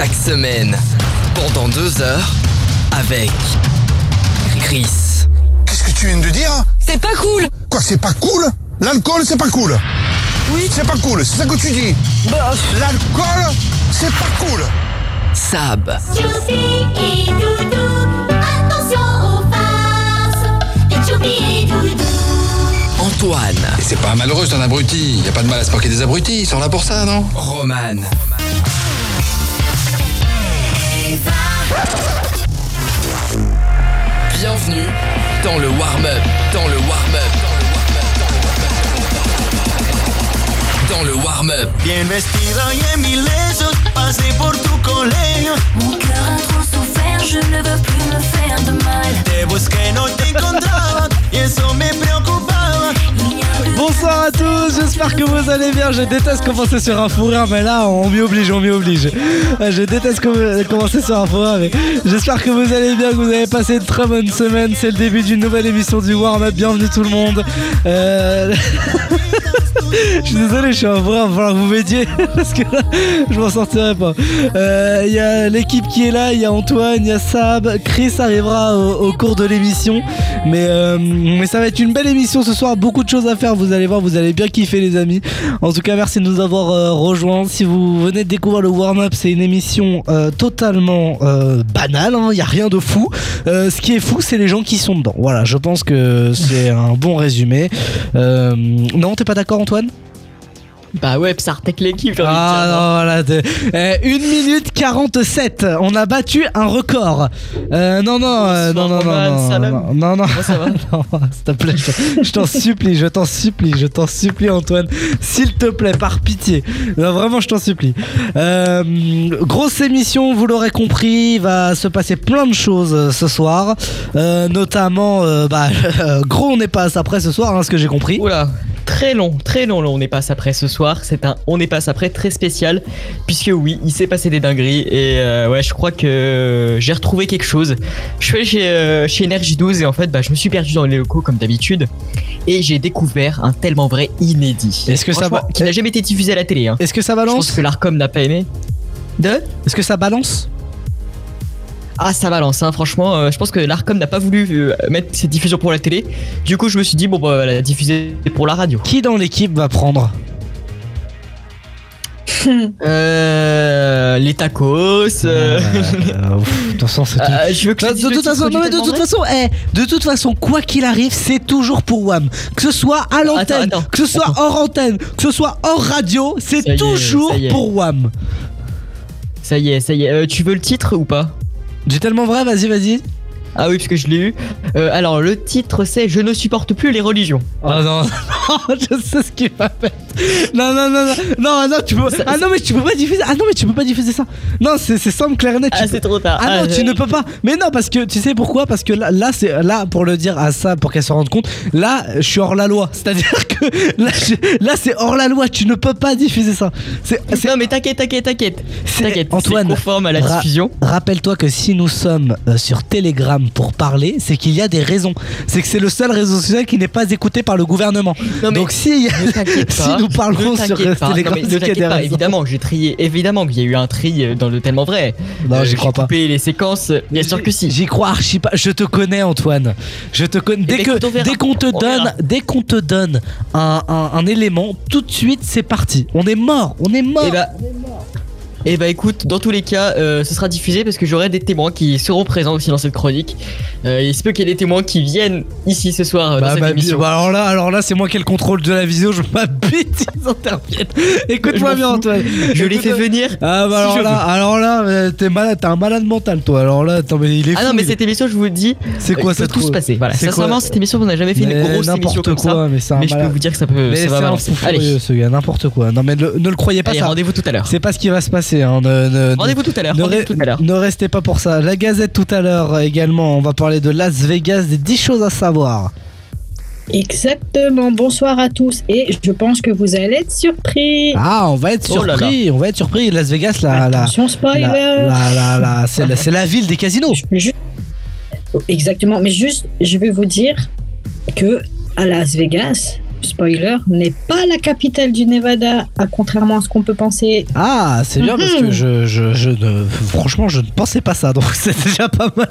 chaque semaine, pendant deux heures, avec Chris. Qu'est-ce que tu viens de dire C'est pas cool Quoi, c'est pas cool? L'alcool, c'est pas cool? Oui. C'est pas cool, c'est ça que tu dis? Bah, L'alcool, c'est pas cool Sab, Choupi et Doudou, attention aux farces. Et Choupi et Doudou. Antoine, Et c'est pas un malheureux, c'est un abruti. Y a pas de mal à se moquer des abrutis, ils sont là pour ça, non? Roman. Bienvenue dans le warm-up, dans le warm-up, dans le warm-up. Bien vestida y en mis lesos, pasé por tu colegio. Mon cœur a trop souffert, je ne veux plus me faire de mal. Te busqué, no te encontraba, y eso me preocupaba. Bonsoir à tous, j'espère que vous allez bien. Je déteste commencer sur un fou rire, mais là, on m'y oblige, on m'y oblige. Euh, Je déteste com- commencer sur un fou rire, mais j'espère que vous allez bien, que vous avez passé une très bonne semaine. C'est le début d'une nouvelle émission du Warm Up. Bienvenue tout le monde. Euh, je suis désolé, je suis un va falloir que vous m'aidiez parce que là, je m'en sortirai pas. Euh, Il y a l'équipe qui est là, il y a Antoine, il y a Sab, Chris arrivera au, cours de l'émission, mais, euh, mais ça va être une belle émission ce soir, beaucoup de choses à faire, vous allez voir, vous allez bien kiffer les amis. En tout cas, merci de nous avoir euh, rejoints. Si vous venez de découvrir le warm-up, c'est une émission totalement banale, il n'y a rien de fou. Ce qui est fou, c'est les gens qui sont dedans. Voilà, je pense que c'est un bon résumé. Non, t'es pas d'accord Antoine? Bah ouais, l'équipe, j'ai envie de dire. Ah non, voilà. t'es- eh, 1 minute 47. On a battu un record. Euh, non, non, euh, non, non, non, Roman, non, Salam. non, non, non. Comment ça va Non, s'il te plaît, je, je t'en supplie, je t'en supplie, je t'en supplie, Antoine. S'il te plaît, par pitié. Non, vraiment, je t'en supplie. Euh, grosse émission, vous l'aurez compris, il va se passer plein de choses euh, ce soir. Euh, notamment, euh, bah, gros, on n'est pas après ce soir, hein, ce que j'ai compris. Oula, très long, très long, long, on est passe après ce soir. C'est un on est passe après très spécial, puisque oui, il s'est passé des dingueries et euh, ouais, je crois que j'ai retrouvé quelque chose. Je suis allé chez, euh, chez Energy 12 et en fait, bah, je me suis perdu dans les locaux comme d'habitude et j'ai découvert un tellement vrai inédit. Est-ce que ça va- Qui n'a jamais été diffusé à la télé. Hein. Est-ce que ça Je pense balance que l'Arcom n'a pas aimé. De? Est-ce que ça balance? Ah, ça balance, hein, franchement. euh, je pense que l'Arcom n'a pas voulu euh, mettre cette diffusion pour la télé. Du coup, je me suis dit, bon, bah, la diffuser pour la radio. Qui dans l'équipe va prendre? Euh, les tacos. euh, Euh, de toute façon, c'est tout. je veux que De, toute façon, du non, mais de tellement toute vrai. façon, de toute façon, quoi qu'il arrive, c'est toujours pour WAM. Que ce soit à l'antenne, que ce soit hors antenne, que ce soit hors radio, c'est toujours est. pour WAM. Ça y est, ça y est. Euh, tu veux le titre ou pas? J'ai tellement vrai, vas-y, vas-y. Ah oui, parce que je l'ai eu. Euh, alors, le titre, c'est Je ne supporte plus les religions. Oh non, non, je sais ce qu'il va faire. Non, non, non, non, non, non, tu peux. Ah non, mais tu peux pas diffuser. Ah non, mais tu peux pas diffuser ça. Non, c'est simple, clair et net. tu Ah, peux- c'est trop tard. Ah non, tu euh, ne peux pas. Mais non, parce que tu sais pourquoi? Parce que là, là c'est là pour le dire à ça, pour qu'elle se rende compte. Là, je suis hors la loi. C'est-à-dire que là, je- là, c'est hors la loi. Tu ne peux pas diffuser ça. C'est Non, mais t'inquiète, t'inquiète, t'inquiète. c'est- T'inquiète, Antoine, conforme à la ra- diffusion. Rappelle-toi que si nous sommes euh, sur Telegram pour parler, c'est qu'il y a des raisons. C'est que c'est le seul réseau social qui n'est pas écouté par le gouvernement. Non, Donc si, nous parlons sur euh, pas. Telegram, Non, y a des raisons. évidemment que j'ai trié, évidemment qu'il y a eu un tri euh, dans le tellement vrai. Non, Euh, j'y crois pas. les séquences, bien sûr que si. J'y crois archi pas. Je te connais, Antoine. Je te connais. Dès ben, on dès qu'on te On donne, dès qu'on te donne un, un- un élément, tout de suite c'est parti. On est mort. On est mort. Et bah, et bah écoute, dans tous les cas, euh, ce sera diffusé parce que j'aurai des témoins qui seront présents aussi dans cette chronique. Euh, il se peut qu'il y ait des témoins qui viennent ici ce soir euh, dans Bah, cette bah, émission. bah, alors là, alors là, c'est moi qui ai le contrôle de la vidéo. Je m'habite, ils interviennent. Écoute-moi bien. Antoine. Je l'ai Écoute- fait venir. Ah bah si alors là, alors là, t'es malade, t'es un malade mental, toi. Alors là, attends, mais il est Ah fou, non, mais il- cette émission, je vous le dis, C'est quoi il peut tout se passer. Voilà, sincèrement, cette émission, on n'a jamais fait une Mais grosse émission comme quoi, ça. mais Mais je peux vous dire que ça peut, Mais ça c'est va un balancer. fou Allez, furieux, ce gars, n'importe quoi. Non mais ne le croyez pas ça. rendez-vous tout à l'heure. C'est pas ce qui va se passer. Hein. Ne, ne- Rendez-vous tout à l'heure. ne, re- restez pas pour ça. La Gazette tout à l'heure également. On va parler de Las Vegas, des 10 choses à savoir. Exactement, bonsoir à tous et je pense que vous allez être surpris. Ah, on va être Oh là surpris. On va être surpris. Las Vegas, la, la, Attention spoiler. la, la- c'est la, ville des casinos. Je Exactement, mais juste, je vais vous dire que à Las Vegas, spoiler, n'est pas la capitale du Nevada, à contrairement à ce qu'on peut penser. Ah, c'est bien parce que Mhm. je, je, je ne, franchement, je ne pensais pas ça, donc c'est déjà pas mal.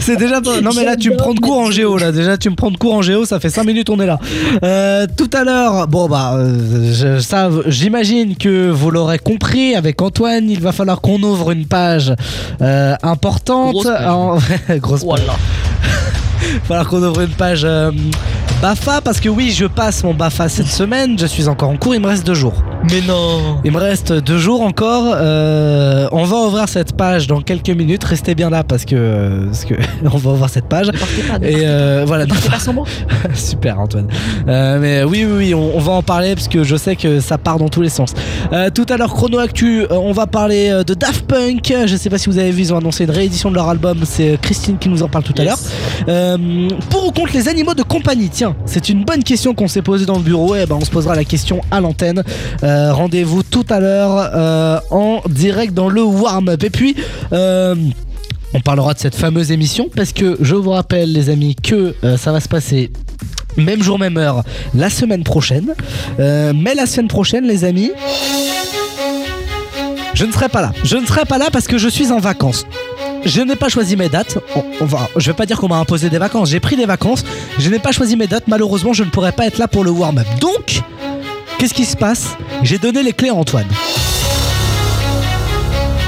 c'est déjà pas. Non mais là, tu me prends de cours en géo là. Déjà, tu me prends de cours en géo, ça fait 5 minutes on est là. Euh, tout à l'heure, bon bah, euh, je- ça, j'imagine que vous l'aurez compris. Avec Antoine, il va falloir qu'on ouvre une page euh, importante. Grosse page. En- Grosse page. Voilà. Il va falloir qu'on ouvre une page euh, BAFA parce que oui, je passe mon BAFA cette semaine. Je suis encore en cours. Il me reste deux jours. Mais non. Il me reste deux jours encore. Euh, on va ouvrir cette page dans quelques minutes. Restez bien là parce que, parce que on va ouvrir cette page. Ne partez pas. ne Et euh, voilà, partez pas sans moi. super Antoine. Euh, mais oui, oui, oui, on, on va en parler parce que je sais que ça part dans tous les sens. Euh, tout à l'heure, chrono actu, euh, on va parler euh, de Daft Punk. Je sais pas si vous avez vu, ils ont annoncé une réédition de leur album. C'est euh, Christine qui nous en parle tout à l'heure. Euh, pour ou contre les animaux de compagnie? Tiens, c'est une bonne question qu'on s'est posée dans le bureau. Et ben, on se posera la question à l'antenne. Euh, Rendez-vous tout à l'heure euh, en direct dans le warm-up. Et puis. euh, on parlera de cette fameuse émission parce que je vous rappelle les amis que ça va se passer même jour même heure la semaine prochaine. Mais la semaine prochaine les amis, je ne serai pas là. Je ne serai pas là parce que je suis en vacances. Je n'ai pas choisi mes dates. On, on va, je vais pas dire qu'on m'a imposé des vacances. J'ai pris des vacances. Je n'ai pas choisi mes dates. Malheureusement, je ne pourrai pas être là pour le warm-up. Donc, qu'est-ce qui se passe? J'ai donné les clés à Antoine.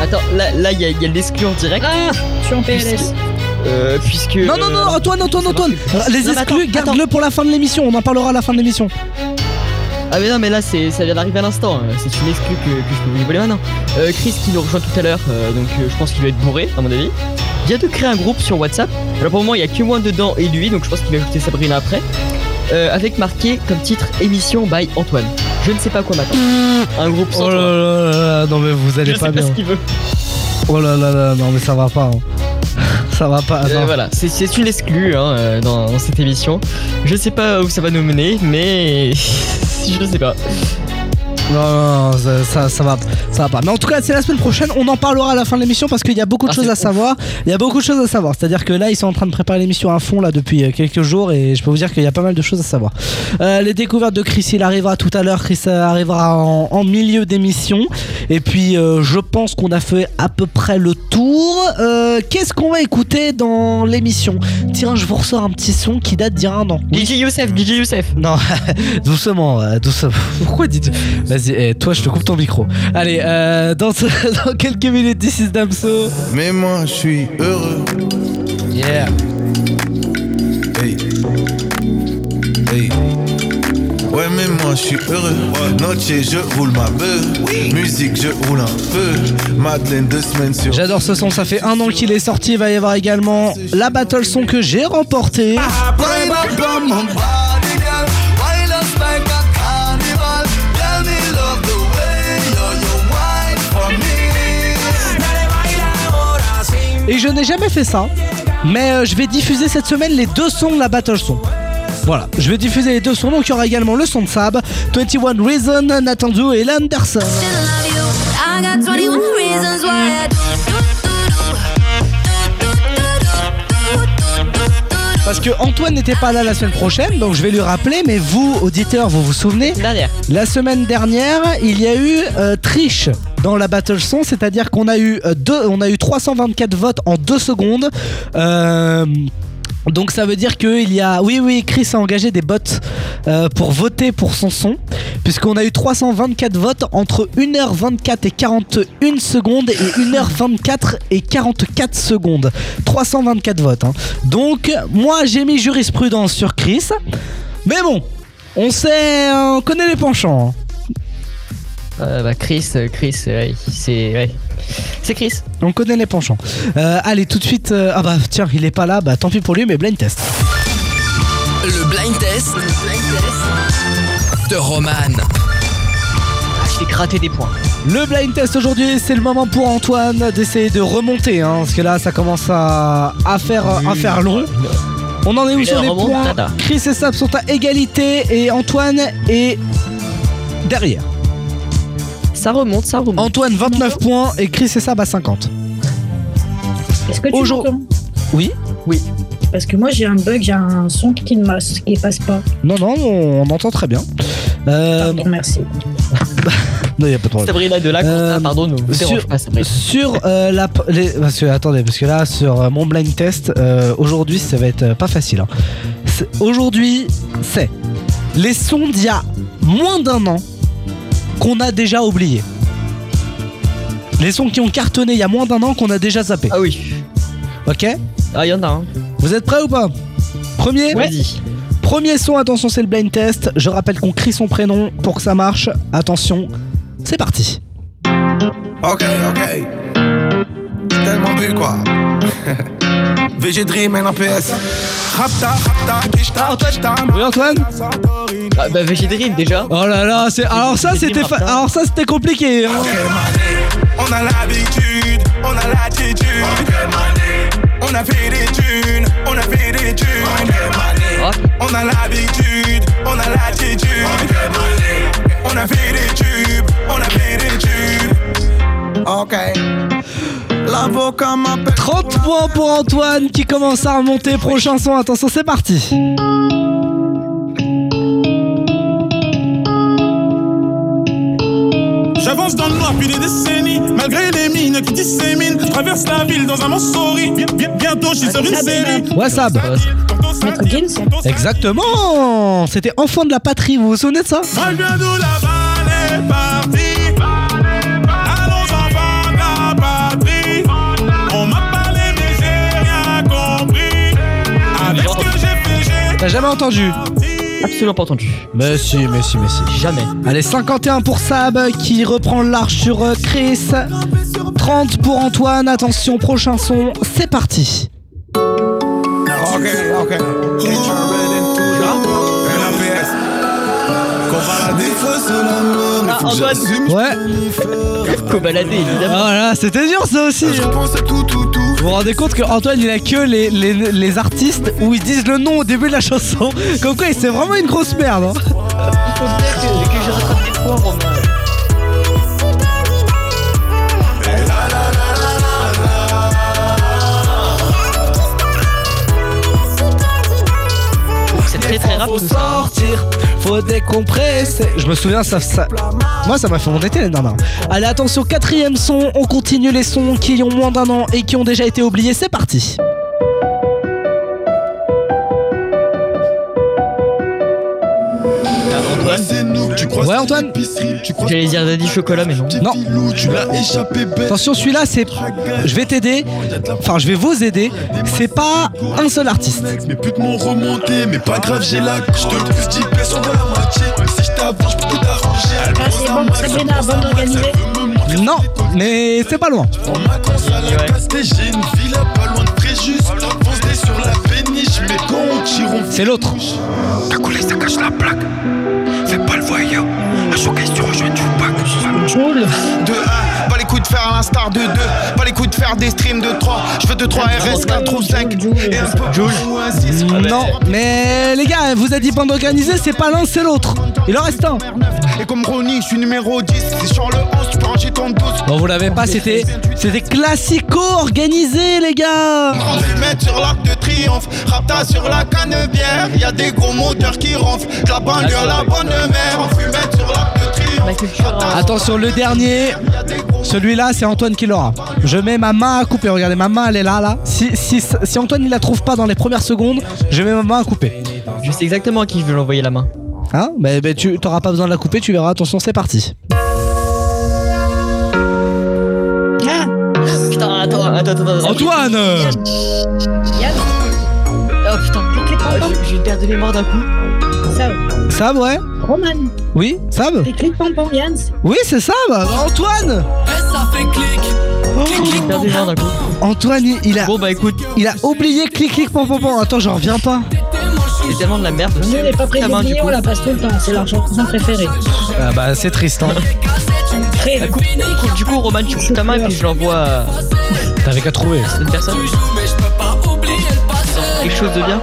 Attends, là, là, il y a, y a l'exclu en direct. Ah, je suis en PLS. Euh, puisque. Non, non, non, euh, Antoine, Antoine, Antoine. Les exclus, garde-le pour la fin de l'émission. On en parlera à la fin de l'émission. Ah mais non mais là c'est ça vient d'arriver à l'instant, hein. c'est une exclue que, que je peux vous dévoiler maintenant. Euh, Chris qui nous rejoint tout à l'heure, euh, donc euh, je pense qu'il va être bourré à mon avis. vient de créer un groupe sur WhatsApp. Alors pour le moment il y a que moi dedans et lui, donc je pense qu'il va ajouter Sabrina après. Euh, avec marqué comme titre émission by Antoine. Je ne sais pas quoi m'attendre. Un groupe sans Oh là là là là, non mais vous allez Je pas sais pas bien. ce qu'il veut. Oh là là là, non mais ça va pas. hein. Ça va pas. Euh, voilà, c'est- c'est une exclue hein, euh, dans, dans cette émission. Je sais pas où ça va nous mener, mais je sais pas. Non, non, non, ça, ça, ça va, ça va pas. Mais en tout cas, c'est la semaine prochaine. On en parlera à la fin de l'émission parce qu'il y a beaucoup de Ah, choses à ouf. savoir. Il y a beaucoup de choses à savoir. C'est-à-dire que là, ils sont en train de préparer l'émission à fond là depuis euh, quelques jours et je peux vous dire qu'il y a pas mal de choses à savoir. Euh, les découvertes de Chris, il arrivera tout à l'heure. Chris euh, arrivera en, en milieu d'émission. Et puis, euh, je pense qu'on a fait à peu près le tour. Euh, Qu'est-ce qu'on va écouter dans l'émission? Tiens, je vous ressors un petit son qui date d'il y a un an. DJ Youssef, DJ Youssef. Non, doucement, doucement. Pourquoi dites Vas-y, eh, toi, je te coupe ton micro. Allez, euh, dans, dans quelques minutes, this is Damso. Mais moi je suis heureux. Yeah. Hey. Hey. Ouais mais moi je suis heureux Noche je roule ma beuh Musique je roule un peu Madeleine deux semaines sur J'adore ce son, ça fait un an qu'il est sorti. Il va y avoir également la battle son que j'ai remporté. Et je n'ai jamais fait ça. Mais euh, je vais diffuser cette semaine les deux sons de la battle son. Voilà, je vais diffuser les deux sons. Donc il y aura également le son de Sab, 21 Reason, Nathan Zoo et Landerson. I got 21 reasons why I do, Parce que Antoine n'était pas là la semaine prochaine, donc je vais lui rappeler, mais vous, auditeurs, vous vous souvenez? Dernière. La semaine dernière, il y a eu euh, triche dans la battle son, c'est-à-dire qu'on a eu euh, deux, on a eu 324 votes en 2 secondes. Euh, donc ça veut dire qu'il y a... Oui, oui, Chris a engagé des bots euh, pour voter pour son son, puisqu'on a eu 324 votes entre 1h24 et 41 secondes et 1h24 et 44 secondes. 324 votes. hein. Donc moi j'ai mis jurisprudence sur Chris, mais bon, on sait, on connaît les penchants. hein. Euh, bah Chris, euh, Chris, ouais, c'est ouais. c'est Chris. On connaît les penchants. Euh, allez, tout de suite. euh, ah bah tiens, il est pas là. Bah tant pis pour lui, mais blind test. Le blind test de Roman. Ah, je vais gratter des points. Le blind test aujourd'hui, c'est le moment pour Antoine d'essayer de remonter, hein, parce que là, ça commence à, à faire, à faire long. On en est où sur les points remontada. Chris et Sab sont à égalité et Antoine est derrière. Ça remonte, ça remonte. Antoine 29 points et Chris et Sab à 50. Est-ce que tu Aujourd'hui- m'entends Oui Oui. Parce que moi j'ai un bug, j'ai un son qui ne masse- qui passe pas. Non, non, on, on entend très bien. Euh, Pardon, merci. non, y a pas de problème. Sabrina de là, Euh, pardon, ne vous sur- dérange pas, Sabrina. Sur euh, la. p- Les, parce que, attendez, parce que là, sur euh, mon blind test, euh, aujourd'hui, ça va être euh, pas facile. hein. C'est- Aujourd'hui, c'est les sons d'il y a moins d'un an qu'on a déjà oubliés. Les sons qui ont cartonné il y a moins d'un an qu'on a déjà zappé. Ah oui. Ok Ah, il y en a un. Vous êtes prêts ou pas? Premier? Vas-y. Premier son, attention, c'est le blind test. Je rappelle qu'on crie son prénom pour que ça marche. Attention, c'est parti. Ok, ok. Tellement bu quoi. VG Dream, NPS. Rapta, rapta, kishta, kishta. Oui, Antoine Ah, bah, VG Dream déjà. Oh là là, c'est alors ça c'était fa- alors ça c'était compliqué. hein. On a l'habitude, on a l'attitude. On a fait des thunes, on a fait des thunes. On a l'habitude, on a l'attitude. On a fait des tubes, on a fait des tubes. Ok. L'avocat m'appelle. 30 points pour Antoine qui commence à remonter. Prochain son, attention, c'est parti. J'avance dans le noir depuis des décennies, malgré les mines qui disséminent. Je traverse la ville dans un bien- Bientôt, je suis sur une série. Gims Exactement. C'était enfant de la patrie. Vous vous souvenez de ça? D'où la balle est partie. T'as jamais entendu Absolument pas entendu. Mais si, mais si, mais si. Jamais. Allez, 51 pour Sab qui reprend large sur euh, Chris. 30 pour Antoine. Attention, prochain son, c'est parti. Ok, ok. Ah, Antoine. Ouais. Co-baladé, évidemment. Oh là, c'était dur ça aussi. Je hein. pense à tout, tout, tout. Vous vous rendez compte que Antoine il a que les, les, les artistes où ils disent le nom au début de la chanson. Comme quoi, c'est vraiment une grosse merde. hein. Faut. C'est très très rap tout ça. sortir, faut décompresser. Je me souviens, ça, ça- moi ça m'a fait mon été l'année. Allez, attention, quatrième son, on continue les sons qui ont moins d'un an et qui ont déjà été oubliés. C'est parti. Ouais, Antoine J'allais dire Daddy Chocolat, mais non. Non. Tu l'as échappé bête. Attention, celui-là, c'est. Je vais t'aider. Enfin, je vais vous aider. C'est pas un seul artiste. Mes putes m'ont remonté, mais pas grave, j'ai la Je te pousse 10 pièces, on va la moitié. Si je t'avance, je peux tout arranger. Ah, c'est bon, Sabrina, bande organisée. Non, mais c'est pas loin. Mais C'est l'autre. Ta coulée, ça cache la plaque. Fais pas le voyeur. Un showcase, tu rejoins du pack. Joule. De 1, pas les coups de faire à l'instar de 2, pas les coups de faire des streams de 3. Je veux de 3 RS, 4 ou 5 et un peu Joule. ou un 6. Non, mais les gars, vous avez dit bande organisée, c'est pas l'un, c'est l'autre. Il en reste un. Et comme Ronnie, je suis numéro 10. C'est sur le 11, tu peux. Bon, vous l'avez pas, c'était c'était classico organisé, les gars. On mettre sur l'arc de triomphe, rapta sur la cannebière. Y'a des gros moteurs qui ronflent, la banlieue à la bonne mère. Sur l'arc de triomphe. Hein. Attention, le dernier, celui-là, c'est Antoine qui l'aura. Je mets ma main à couper. Regardez, ma main, elle est là, là. Si, si, si Antoine il la trouve pas dans les premières secondes, je mets ma main à couper. Je sais exactement à qui je veux l'envoyer la main. Hein? Mais mais tu t'auras pas besoin de la couper, tu verras. Attention, c'est parti. Attends, attends, attends. Antoine Yann, Oh putain, clic, clic, Ah, j'ai- une perte de mémoire d'un coup. Ça, Sab, ouais Roman. Oui Sab Clic, clic, pom, pom, Yann. Oui, c'est Sab Antoine de mémoire d'un coup. Antoine, il, a, Bon bah écoute, il a oublié clic clic pom pom pom. Attends, j'en reviens pas. c'est tellement de la merde. Nous, on n'est pas coup. on la passe tout le temps. C'est leur chanson préférée. Ah bah, c'est triste, hein. Très. Bah, coupe- coupe- du coup, Roman, tu coupes ta main et puis je l'envoie à T'avais qu'à trouver. une personne. Quelque chose de bien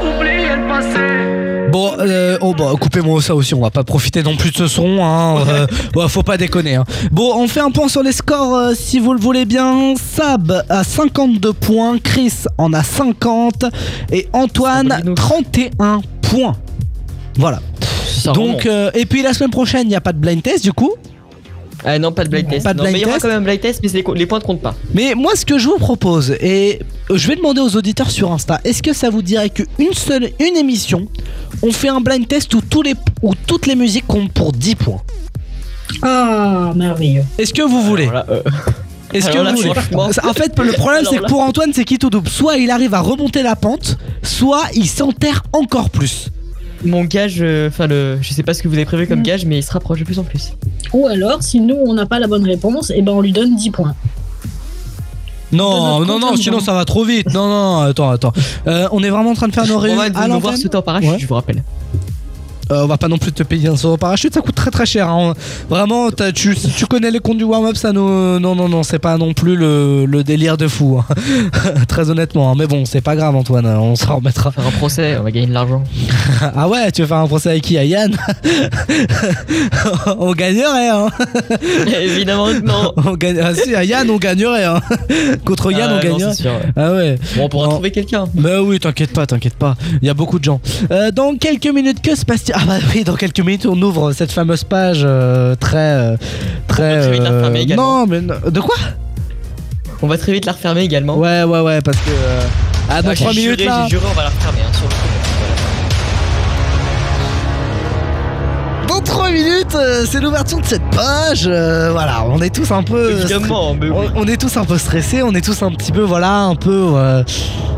Bon, euh, oh bah coupez-moi ça aussi, on va pas profiter non plus de ce son, hein. euh, faut pas déconner. hein. Bon, on fait un point sur les scores euh, si vous le voulez bien. Sab a 52 points, Chris en a 50 et Antoine 31 points. Voilà. Ça Donc, euh, et puis la semaine prochaine, il n'y a pas de blind test du coup. Ah non, pas de blind test. Pas de Non, mais blind il y aura test. quand même un blind test, mais c'est les, les points ne comptent pas. Mais moi, ce que je vous propose, et je vais demander aux auditeurs sur Insta, est-ce que ça vous dirait qu'une seule, une émission, on fait un blind test où, tous les, où toutes les musiques comptent pour 10 points? Ah, merveilleux. Est-ce que vous voulez? Voilà, euh, Est-ce que là, vous En fait, le problème, c'est que pour Antoine, c'est qui tout double. Soit il arrive à remonter la pente, soit il s'enterre encore plus. Mon gage, euh, enfin le, je sais pas ce que vous avez prévu comme Mm. gage, mais il se rapproche de plus en plus. Ou alors, si nous, on n'a pas la bonne réponse, et ben on lui donne 10 points. Non, non, non, sinon non. ça va trop vite. Non, non, attends, attends. Euh, on est vraiment en train de faire nos On réunions va à nous voir l'antenne sauter en parachute, Ouais. je vous rappelle. Euh, on va pas non plus te payer un saut au parachute, ça coûte très très cher. hein. Vraiment, tu, si tu connais les comptes du warm-up, ça nous. Non, non, non, c'est pas non plus le, le délire de fou. hein. très honnêtement. hein. Mais bon, c'est pas grave, Antoine, on s'en remettra. Faire un procès, on va gagner de l'argent. ah ouais, tu veux faire un procès avec qui À Yann? On gagnerait, hein Évidemment que non. on gagne... ah, si, à Yann, on gagnerait. Hein. Contre Yann, Ah, on non, gagnerait. c'est sûr, ouais. Ah ouais. Bon, on pourra Non. trouver quelqu'un. Bah oui, t'inquiète pas, t'inquiète pas. Il y a beaucoup de gens. Euh, dans quelques minutes, que se passe-t-il? Ah bah oui, dans quelques minutes, on ouvre cette fameuse page euh, très, euh, très. va très vite la euh, refermer également. non, mais non- de quoi? On va très vite la refermer également. Ouais, ouais, ouais, parce que. euh, Ah, dans Ah, 3 j'ai minutes juré, là. J'ai juré, on va la refermer hein, sur le coup. Dans 3 minutes, euh, c'est l'ouverture de cette page. euh, voilà, on est tous un peu. euh, Évidemment, mais oui. on, on est tous un peu stressés, on est tous un petit peu, voilà, un peu. euh,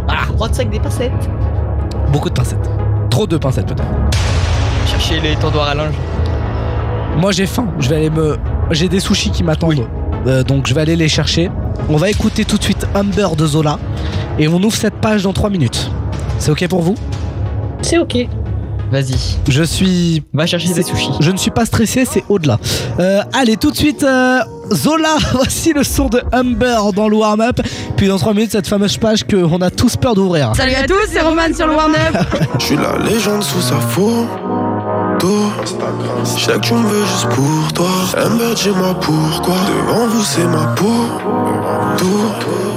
Ah, droite sac des pincettes. beaucoup de pincettes. Trop de pincettes peut-être. Chercher les tendoirs à linge. Moi j'ai faim, je vais aller me. J'ai des sushis qui m'attendent. Euh, donc je vais aller les chercher. On va écouter tout de suite Humber de Zola. Et on ouvre cette page dans 3 minutes. C'est ok pour vous? C'est ok. Vas-y, Je suis. va chercher des sushis. Je ne suis pas stressé, c'est au-delà. Euh, allez, tout de suite, euh, Zola, voici le son de Humber dans le warm-up. Puis dans 3 minutes, cette fameuse page qu'on a tous peur d'ouvrir. Salut à tous, c'est Roman sur le warm-up. Je suis la légende sous sa Je sais que tu me veux juste pour toi. Amber, dis-moi pourquoi? Devant vous, c'est ma peau. Tout.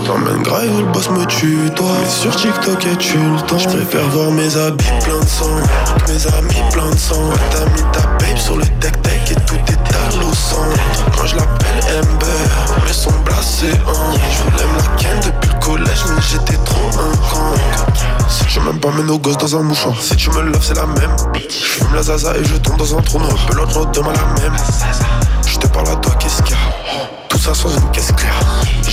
T'emmènes grave le boss me tue, toi. Mais sur TikTok, et tu le temps. Je préfère voir mes habits pleins de sang. Mes amis pleins de sang. T'as mis ta babe sur le tech-tech et tout est à au centre. Quand Mets nos gosses dans un mouchoir. Si tu me loves, c'est la même. Je fume la zaza et je tombe dans un trou noir. Pelote demain la même. Je te parle à toi, qu'est-ce qu'il y a? Tout ça sans une caisse claire.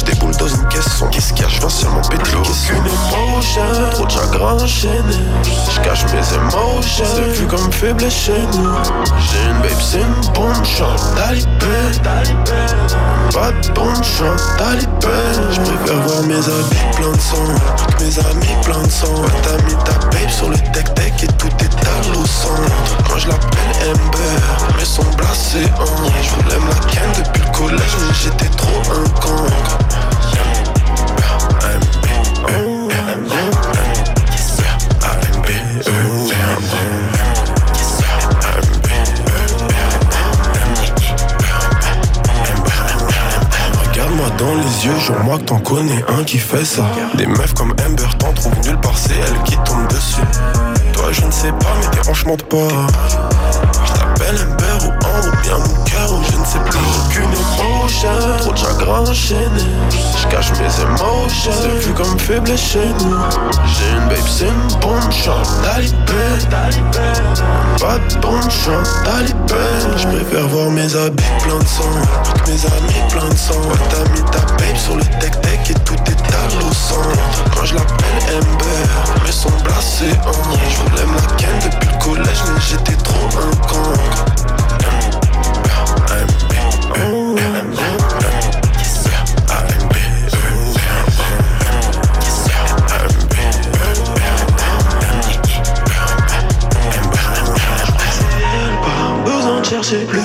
Déboule dans une caisse sans qu'est-ce qu'il y a? Je viens seulement péter caisses. Aucune émotion, trop de chagrin enchaîné. Je cache mes émotions. C'est vu comme faible chez nous. J'ai une babe, c'est une bonne chance. Talibé, pas de bonne chance. Talibé, je préfère voir mes habits pleins de sang. Mes amis pleins de sang. T'as mis ta babe sur le tech-tech et tout est à au centre. Quand je l'appelle Amber, mes sons blasés. Hein. Je voulais me la ken depuis le collège, mais j'étais trop un con. Regarde-moi dans les yeux, je moi que t'en connais un qui fait ça. Des meufs comme Amber t'en trouvent nulle part, c'est elle qui tombe dessus. Toi, je ne sais pas, mais tes hanches mentent pas. Je t'appelle Amber ou Ambre ou bien je ne sais plus. Aucune émotion, trop de chagrin enchaîné. Je cache mes émotions, c'est vu comme faible chez nous. J'ai une babe, c'est une bonne chance. Talibé, pas de bonne chance. Talibé, je préfère voir mes habits pleins de sang. que Mes amis pleins de sang. Ouais, t'as mis ta babe sur le tech-tech et tout est à au centre. Quand je l'appelle Amber, mes sons blasés. Hein. Je voulais ken depuis le collège, mais j'étais trop un con. Chercher plus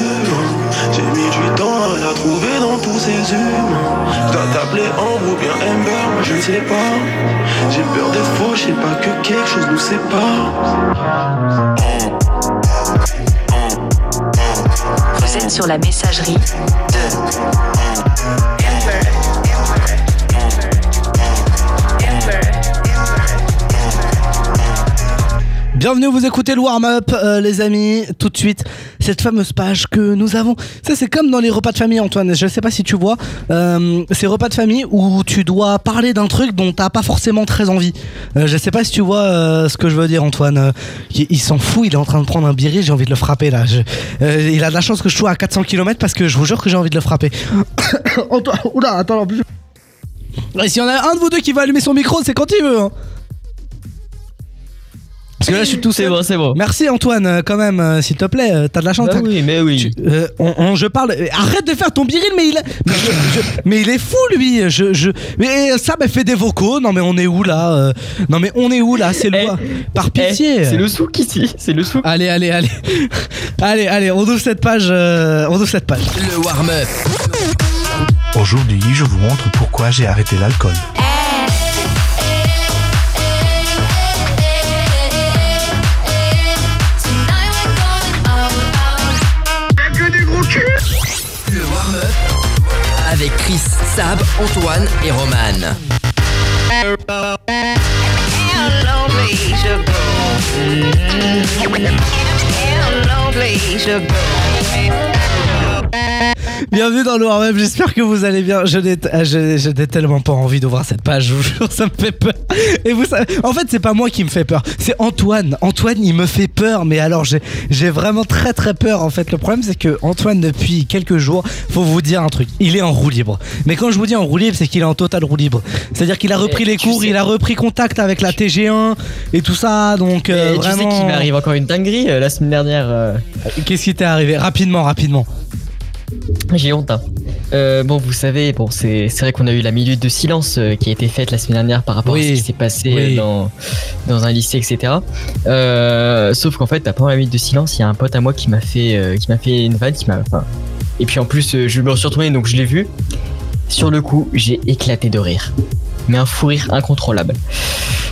J'ai mis du temps à la trouver dans tous ces humains Je dois t'appeler Ambre ou bien Amber, moi je ne sais pas. J'ai peur des faux, je sais pas que quelque chose nous sépare. Sur la messagerie Bienvenue, vous écoutez le warm-up, euh, les amis. Tout de suite, cette fameuse page que nous avons. Ça, c'est comme dans les repas de famille, Antoine. Je sais pas si tu vois. Euh, ces repas de famille où tu dois parler d'un truc dont t'as pas forcément très envie. Euh, je sais pas si tu vois euh, ce que je veux dire, Antoine. Euh, il s'en fout, il est en train de prendre un biril, j'ai envie de le frapper là. Je- il a de la chance que je sois à 400 km parce que je vous jure que j'ai envie de le frapper. Antoine, oula, attends, en plus. Y en a un de vous deux qui va allumer son micro, c'est quand il veut. hein. Parce que là, je suis tout C'est seul. bon, c'est bon. Merci Antoine, euh, quand même, euh, s'il te plaît, euh, t'as de la chance. Bah t'as- oui, mais oui. Tu- euh, on, on- je parle. Arrête de faire ton biril, mais il, mais, je- je- mais il est fou lui. Je, je, mais ça m'a fait des vocaux. Non mais on est où là Non mais on est où là C'est le Par pitié. Eh, c'est le souk ici, c'est le souk. Allez, allez, allez, allez, allez. On ouvre cette page. euh, on ouvre cette page. Le warm-up. Aujourd'hui, je vous montre pourquoi j'ai arrêté l'alcool. Le Chris, Sab, Antoine et Roman. Bienvenue dans le warm-up, j'espère que vous allez bien. Je n'ai je- je n'ai tellement pas envie d'ouvrir cette page, je vous jure, ça me fait peur. Et vous savez, en fait, c'est pas moi qui me fait peur, c'est Antoine. Antoine, il me fait peur, mais alors j'ai j'ai vraiment très très peur. En fait, le problème, c'est que Antoine, depuis quelques jours, faut vous dire un truc, il est en roue libre. Mais quand je vous dis en roue libre, c'est qu'il est en total roue libre. C'est-à-dire qu'il a repris les cours, sais- il a repris contact avec la TG1 et tout ça, donc euh, tu sais qu'il m'arrive encore une dinguerie euh, la semaine dernière. euh, Qu'est-ce qui t'est arrivé? Rapidement, rapidement. J'ai honte. hein. Euh, bon, vous savez, bon, c'est vrai qu'on a eu la minute de silence euh, qui a été faite la semaine dernière par rapport Oui. à ce qui s'est passé Oui. euh, dans, dans un lycée, etc. Euh, sauf qu'en fait, pendant la minute de silence, il y a un pote à moi qui m'a fait, qui m'a fait une vanne, qui m'a. enfin, et puis en plus, je me suis retourné, donc je l'ai vu. Sur le coup, j'ai éclaté de rire. Mais un fou rire incontrôlable.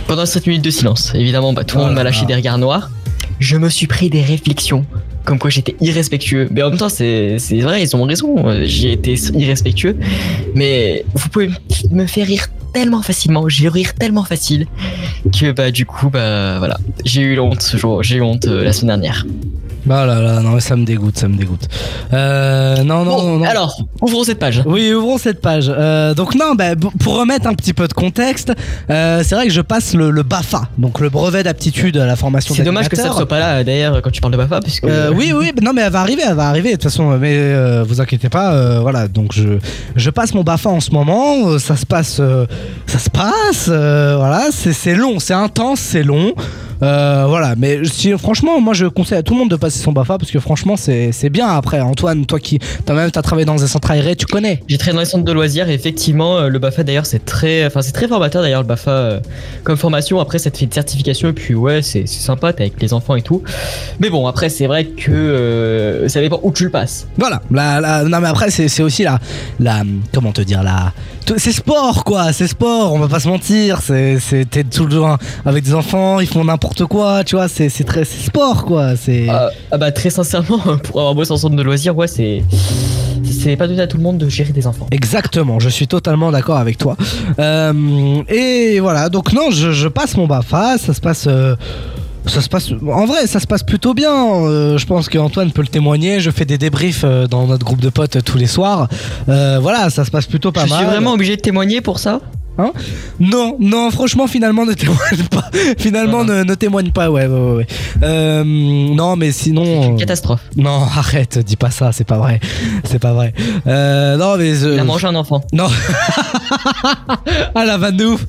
Pendant cette minute de silence, évidemment, bah, tout le Oh monde m'a lâché des regards noirs. Je me suis pris des réflexions comme quoi j'étais irrespectueux. Mais en même temps, c'est vrai, ils ont raison. J'ai été irrespectueux. Mais vous pouvez me faire rire tellement facilement, j'ai rire tellement facile que bah du coup bah voilà, j'ai eu honte ce jour, j'ai eu honte euh, la semaine dernière. Bah là là, non mais ça me dégoûte, ça me dégoûte. Euh, non, non, non, non. Alors, ouvrons cette page. Oui, ouvrons cette page. Euh, donc non, bah, pour remettre un petit peu de contexte, euh, c'est vrai que je passe le, le BAFA, donc le brevet d'aptitude à la formation C'est dommage que ça ne soit pas là euh, d'ailleurs quand tu parles de Bafa Euh, oui, oui, non, mais elle va arriver, elle va arriver de toute façon. Mais vous inquiétez pas, voilà. Donc je, je passe mon Bafa en ce moment. ça se passe, ça se passe. voilà, c'est long, c'est intense, c'est long. Euh, voilà, mais si, franchement, moi je conseille à tout le monde de passer son Bafa parce que franchement, c'est bien. Après, Antoine, toi qui t'as même t'as travaillé dans un centre aéré, tu connais. J'ai travaillé dans les centres de loisirs et effectivement euh, le BAFA d'ailleurs c'est très enfin c'est très formateur d'ailleurs le BAFA euh, comme formation après ça te fait une certification et puis ouais c'est sympa t'es avec les enfants et tout mais bon après c'est vrai que euh, ça dépend où tu le passes Voilà, la, la- non mais après c'est aussi la, la, comment te dire, la, c'est sport quoi, c'est sport, on va pas se mentir, c'est, c'est, t'es toujours avec des enfants, ils font n'importe quoi, tu vois, c'est, c'est très, c'est sport quoi, c'est. Ah, ah bah très sincèrement pour avoir bossé en centre de loisirs ouais c'est c'est pas donné à tout le monde de gérer des enfants Exactement, je suis totalement d'accord avec toi. Euh, et voilà, donc non, je, je passe mon BAFA, ça se passe. euh, ça se passe, en vrai, ça se passe plutôt bien. Euh, je pense qu'Antoine peut le témoigner. Je fais des débriefs euh, dans notre groupe de potes tous les soirs. Euh, voilà, ça se passe plutôt pas je mal. suis vraiment obligé de témoigner pour ça Hein non, non, franchement, finalement, ne témoigne pas. Finalement, ne, ne témoigne pas, ouais, ouais, ouais. Euh, non, mais sinon. euh, catastrophe. Non, arrête, dis pas ça, c'est pas vrai. C'est pas vrai. Euh, non, mais. il a mangé un enfant Non. ah la vanne de ouf.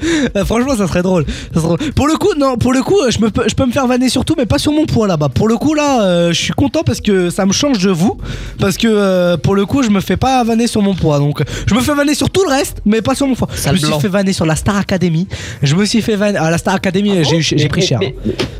Franchement, ça serait drôle. Ça serait drôle. Pour le coup, non, pour le coup, je, me, peux- je peux me faire vanner sur tout, mais pas sur mon poids là-bas. Pour le coup, là, je suis content parce que ça me change de vous. Parce que pour le coup, je me fais pas vanner sur mon poids. Donc, je me fais vanner sur tout le reste, mais pas sur mon poids. Sale je me suis fait vanner sur la Star Academy. Je me suis fait vanner. À la Star Academy, j'ai eu- j'ai pris mais- cher. mais-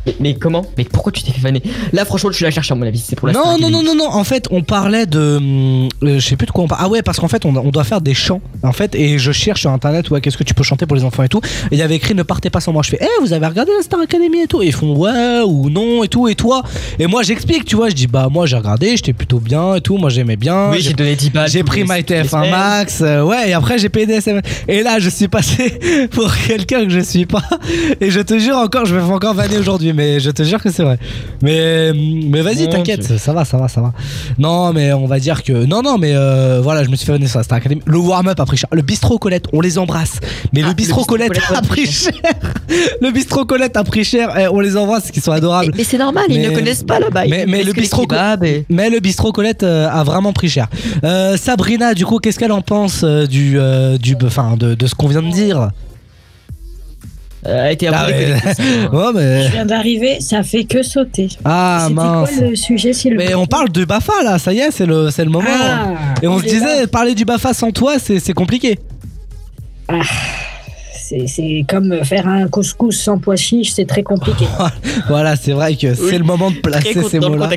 Mais, mais comment Mais pourquoi tu t'es fait vanner Là, franchement, tu la cherches à mon avis. C'est pour la Non, Star non, non, Academy. non, non, en fait, on parlait de. hum, euh, je sais plus de quoi on parle. Ah ouais, parce qu'en fait, on, on doit faire des chants. En fait, et je cherche sur internet, ouais, qu'est-ce que tu peux chanter pour les enfants et tout. Et il y avait écrit Ne partez pas sans moi. Je fais, eh, vous avez regardé la Star Academy et tout? Et ils font, ouais, ou non, et tout, et toi? Et moi, j'explique, tu vois, je dis, bah, moi, j'ai regardé, j'étais plutôt bien et tout, moi, j'aimais bien. Oui, j'ai donné 10 balles. J'ai pris les- ma toutes les TF1 semaines. Max, euh, ouais, et après j'ai payé des SMS. Et là, je suis pour quelqu'un que je suis pas. Et je te jure encore, je vais encore vanner aujourd'hui, mais je te jure que c'est vrai. Mais, mais vas-y, t'inquiète, ça va, ça va, ça va. Non, mais on va dire que. Non, non, mais euh, voilà, je me suis fait vanner sur la Star Academy. Le warm-up a pris cher. Le bistrot Colette, on les embrasse. Mais Ah, le bistrot bistrot Colette Colette, a pris cher. Le bistrot Colette a pris cher. Eh, on les embrasse, qu'ils sont adorables. Mais c'est normal, ils ne connaissent pas là-bas. Mais, mais le bistrot, mais le bistrot Colette euh, a vraiment pris cher. Euh, Sabrina, du coup, qu'est-ce qu'elle en pense du, du, enfin, de, de ce qu'on vient de dire Elle a été Ah. Ouais, mais- Je viens d'arriver, ça fait que sauter. Ah mince. quoi le sujet, s'il Mais on parle de Bafa là, ça y est, c'est le, c'est le moment. Ah, Et on se disait, là. parler du Bafa sans toi, c'est c'est compliqué. Ah, c'est c'est comme faire un couscous sans pois chiches, c'est très compliqué. Voilà, c'est vrai que c'est le moment de placer ces le mots-là.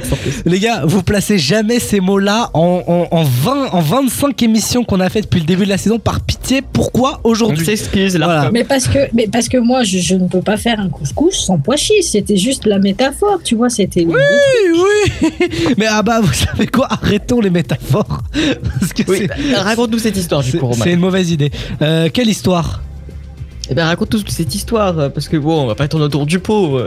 Les gars, vous placez jamais ces mots-là en, en, en 20, en 25 émissions qu'on a fait depuis le début de la saison. Par pitié, pourquoi aujourd'hui On s'excuse, là. Voilà. Mais parce que, mais parce que moi, je, je ne peux pas faire un couscous sans pois chiches. C'était juste la métaphore, tu vois. C'était. Oui, oui. Mais ah bah, vous savez quoi? Arrêtons les métaphores. Oui, bah, raconte-nous cette histoire du coup, Romain. c'est une mauvaise idée. Euh, quelle histoire? Eh ben raconte-nous cette histoire, euh, parce que bon, on va pas tourner autour du pot.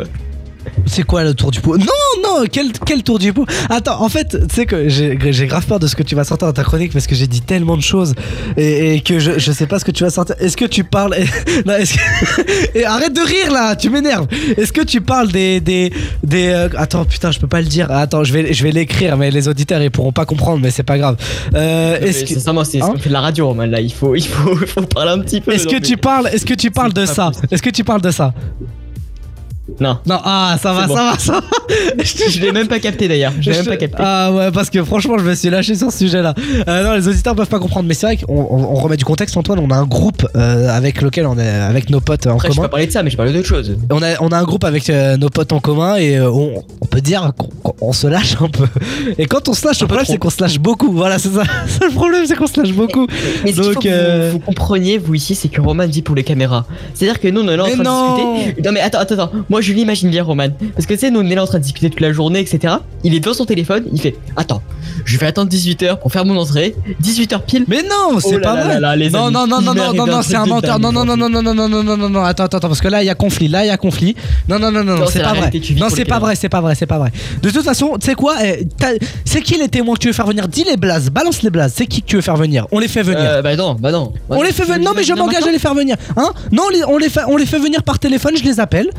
C'est quoi le tour du pot? Non, non, quel, quel tour du pot? Attends, en fait, tu sais que j'ai grave peur de ce que tu vas sortir dans ta chronique parce que j'ai dit tellement de choses et, et que je, je sais pas ce que tu vas sortir. Est-ce que tu parles. Non, est-ce que- et arrête de rire là, tu m'énerves. Est-ce que tu parles des. des, des euh, Attends, putain, je peux pas le dire. Attends, je vais, je vais l'écrire, mais les auditeurs ils pourront pas comprendre, mais c'est pas grave. Euh, que. C'est ce Hein qu'on fait de la radio, Romain. Là, il faut, il faut, il faut parler un petit peu. Est-ce que mais- tu parles, est-ce que tu parles de ça? Est-ce que tu parles de ça? Non. Non, ah, ça va, bon. ça va, ça va. Je l'ai même pas capté d'ailleurs. Je l'ai même Je- pas capté. Ah ouais, parce que franchement, je me suis lâché sur ce sujet-là. Euh, non, les auditeurs peuvent pas comprendre, mais c'est vrai qu'on on- on remet du contexte, Antoine. On a un groupe euh, avec lequel on est, avec nos potes en Après, je commun. pas parler de ça, mais je parle d'autre chose. On a, on a un groupe avec euh, nos potes en commun et on, on peut dire qu'on se lâche un peu. Et quand on se lâche, Un le problème c'est qu'on se lâche beaucoup. Voilà, c'est ça. Le problème, c'est qu'on se lâche beaucoup. Mais faut Donc, que vous- vous, compreniez, vous ici, c'est que Roman dit pour les caméras. C'est-à-dire que nous, on est là en Mais train non. de discuter. Non, mais attends, attends, attends. Moi, je l'imagine bien, Roman. Parce que tu sais, nous, on est là en train de discuter toute la journée, etc. Il est devant son téléphone, il fait Attends, je vais attendre 18h pour faire mon entrée. 18h pile. Mais non, c'est Oh pas là vrai. là là, les non, amis, non, non, non, non, non, non, c'est un menteur. Non, non, non, non, non, non, non, non, non, non, non, attends, attends, attends, parce que là, il y a conflit. Là, il y a conflit. Non, non, non, non, Non, non, c'est pas vrai. Non, c'est pas vrai, c'est pas vrai, c'est pas vrai. De toute façon, tu sais quoi eh, C'est qui les témoins que tu veux faire venir Dis les blazes, balance les blazes. C'est qui que tu veux faire venir On les fait venir. Euh, bah non, bah non. On les fait venir. Non, mais je m'engage à les faire venir. Hein Non, on les, fait, on les fait venir par téléphone, je les appelle.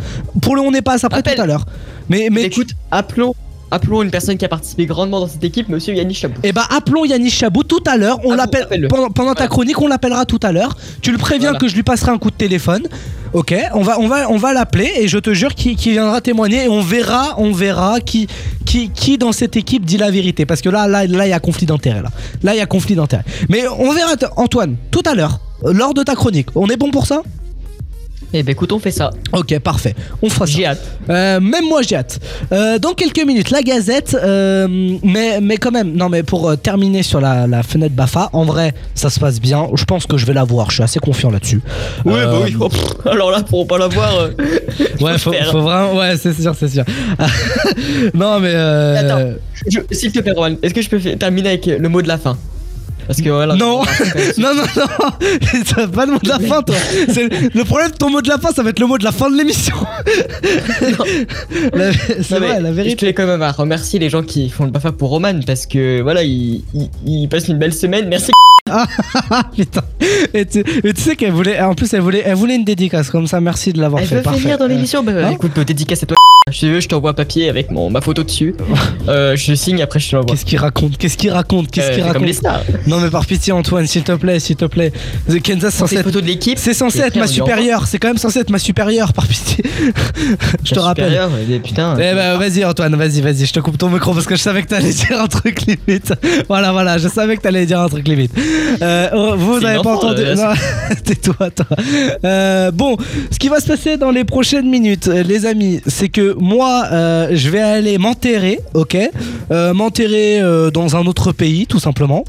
Pour le on n'est pas après Appelle. tout à l'heure. Mais, mais Écoute, appelons, appelons une personne qui a participé grandement dans cette équipe, monsieur Yannick Chabot. Eh bah appelons Yannick Chabot tout à l'heure. On Ah, l'appelle pendant, pendant ta Voilà. chronique, on l'appellera tout à l'heure. Tu le préviens Voilà. que je lui passerai un coup de téléphone. Ok, on va, on va, on va l'appeler et je te jure qu'il viendra témoigner et on verra, on verra qui, qui, qui dans cette équipe dit la vérité. Parce que là, là, là, il y a conflit d'intérêt là. Là, il y a conflit d'intérêt. Mais on verra Antoine tout à l'heure lors de ta chronique. On est bon pour ça? Eh bah écoute, on fait ça. Ok, parfait. On fera ça. J'ai hâte. Euh, même moi j'ai hâte. Euh, dans quelques minutes, la Gazette. euh, mais, mais quand même, non mais pour euh, terminer sur la, la fenêtre Bafa, en vrai, ça se passe bien. Je pense que je vais la voir. Je suis assez confiant là-dessus. Euh, bah oui. Oh, pff, alors là, pour pas l'avoir. euh, Ouais, faut, faire. faut vraiment. Ouais, c'est sûr, c'est sûr. non mais. euh, Attends, je- s'il te plaît, Roman, est-ce que je peux terminer avec le mot de la fin? Parce que voilà. Non, on- non, non, non, ça va pas le mot de la fin, toi. Le problème de ton mot de la fin, ça va être le mot de la fin de l'émission. C'est vrai, la Je vérité. tenais quand même à remercier les gens qui font le BAFA pour Roman parce que voilà, ils il, il passent une belle semaine. Merci. Ah putain. Et tu, et tu sais qu'elle voulait, en plus elle voulait, elle voulait une dédicace comme ça. Merci de l'avoir Elle fait. veut Parfait. venir dans Euh, l'émission. Bah, hein écoute, dédicace à toi. Si tu veux, je t'envoie un papier avec mon, ma photo dessus. Euh, je signe, après je te l'envoie. Qu'est-ce qu'il raconte? Qu'est-ce qu'il raconte? Qu'est-ce Euh, qu'il comme raconte? les stars. Non mais par pitié Antoine, s'il te plaît, s'il te plaît. The Kansas C'est censé une être, photo de l'équipe. c'est censé Et être après, ma on lui envoie. supérieure. C'est quand même censé être ma supérieure par pitié. je te rappelle. supérieure, eh, Putain. Eh ben vas-y Antoine, vas-y, vas-y, je te coupe ton micro parce que je savais que t'allais dire un truc limite. Voilà, voilà, je savais que t'allais dire un truc limite. Euh, oh, vous C'est n'avez une pas enfant, entendu. euh, Non, tais-toi, toi. Euh, bon, ce qui va se passer dans les prochaines minutes, euh, les amis, c'est que moi, euh, je vais aller m'enterrer, ok Euh, M'enterrer euh, dans un autre pays, tout simplement.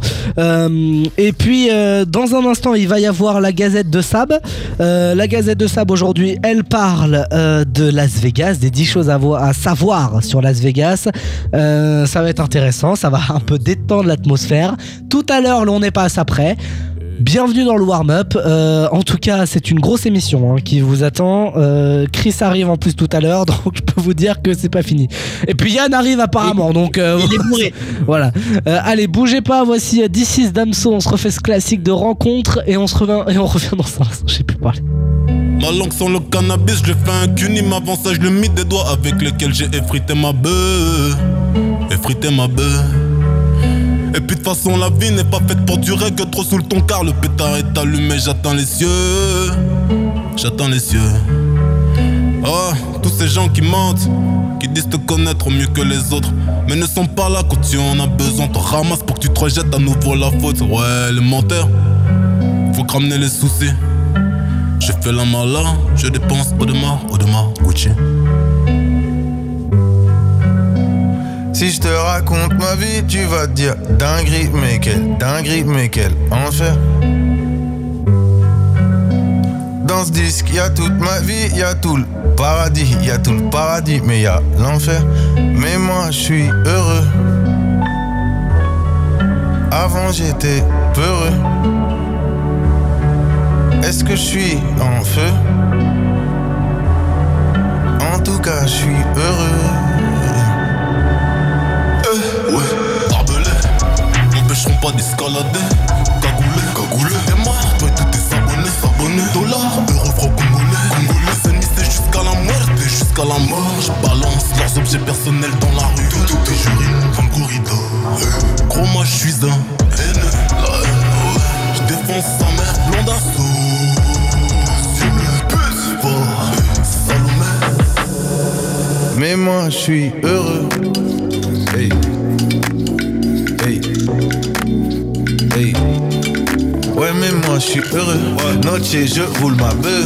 Et puis, dans un instant, il va y avoir la Gazette de Sab. La Gazette de Sab aujourd'hui, elle parle de Las Vegas, des 10 choses à, voir- à savoir sur Las Vegas. Ça va être intéressant, ça va un peu détendre l'atmosphère. Tout à l'heure, l'on n'est pas à ça près. Bienvenue dans le warm-up. Euh, en tout cas, c'est une grosse émission hein, qui vous attend. Euh, Chris arrive en plus tout à l'heure, donc je peux vous dire que c'est pas fini. Et puis Yann arrive apparemment, donc euh, Il est bourré. voilà. Euh, allez, bougez pas. Voici euh, This is Damso. On se refait ce classique de rencontre et on se revient et on revient dans. Je sais plus parler. Ma langue sans le cannabis, je fais un cuni, m'avance, je le mis des doigts avec lesquels j'ai effrité ma bœuf. Effrité ma bœuf. Et puis de toute façon, la vie n'est pas faite pour durer que trop sous le ton car le pétard est allumé, j'attends les cieux. J'attends les cieux. Oh, tous ces gens qui mentent, qui disent te connaître mieux que les autres, mais ne sont pas là quand tu en as besoin. Te ramasse pour que tu te rejettes à nouveau la faute. Ouais, les menteurs, faut que ramener les soucis. Je fais la malin, je dépense Audemars, Audemars, Gucci. Si je te raconte ma vie, tu vas te dire dinguerie, mais quelle dinguerie, mais quel enfer. Dans ce disque, y a toute ma vie, y a tout le paradis, y a tout le paradis, mais y a l'enfer. Mais moi, je suis heureux. Avant, j'étais peureux. Est-ce que je suis en feu? En tout cas, je suis heureux. Ouais, barbelé, m'empêcheront pas d'escalader. Cagoulé, cagoulé, et moi, toi et tous tes abonnés, abonnés. Dollars, euros, francs congolais, congolais. C'est c'est jusqu'à la mort, et jusqu'à la mort. Je balance leurs objets personnels dans la rue. Tout, tout, et j'urine comme corridor. Euh, Gros, moi, je suis un haineux. La haine, ouais. Je défonce sa mère, fort, Salomé. Mais moi, je suis heureux. Hey. Hey. Hey. Ouais, mais moi, je suis heureux. Noche, je roule ma bœuf.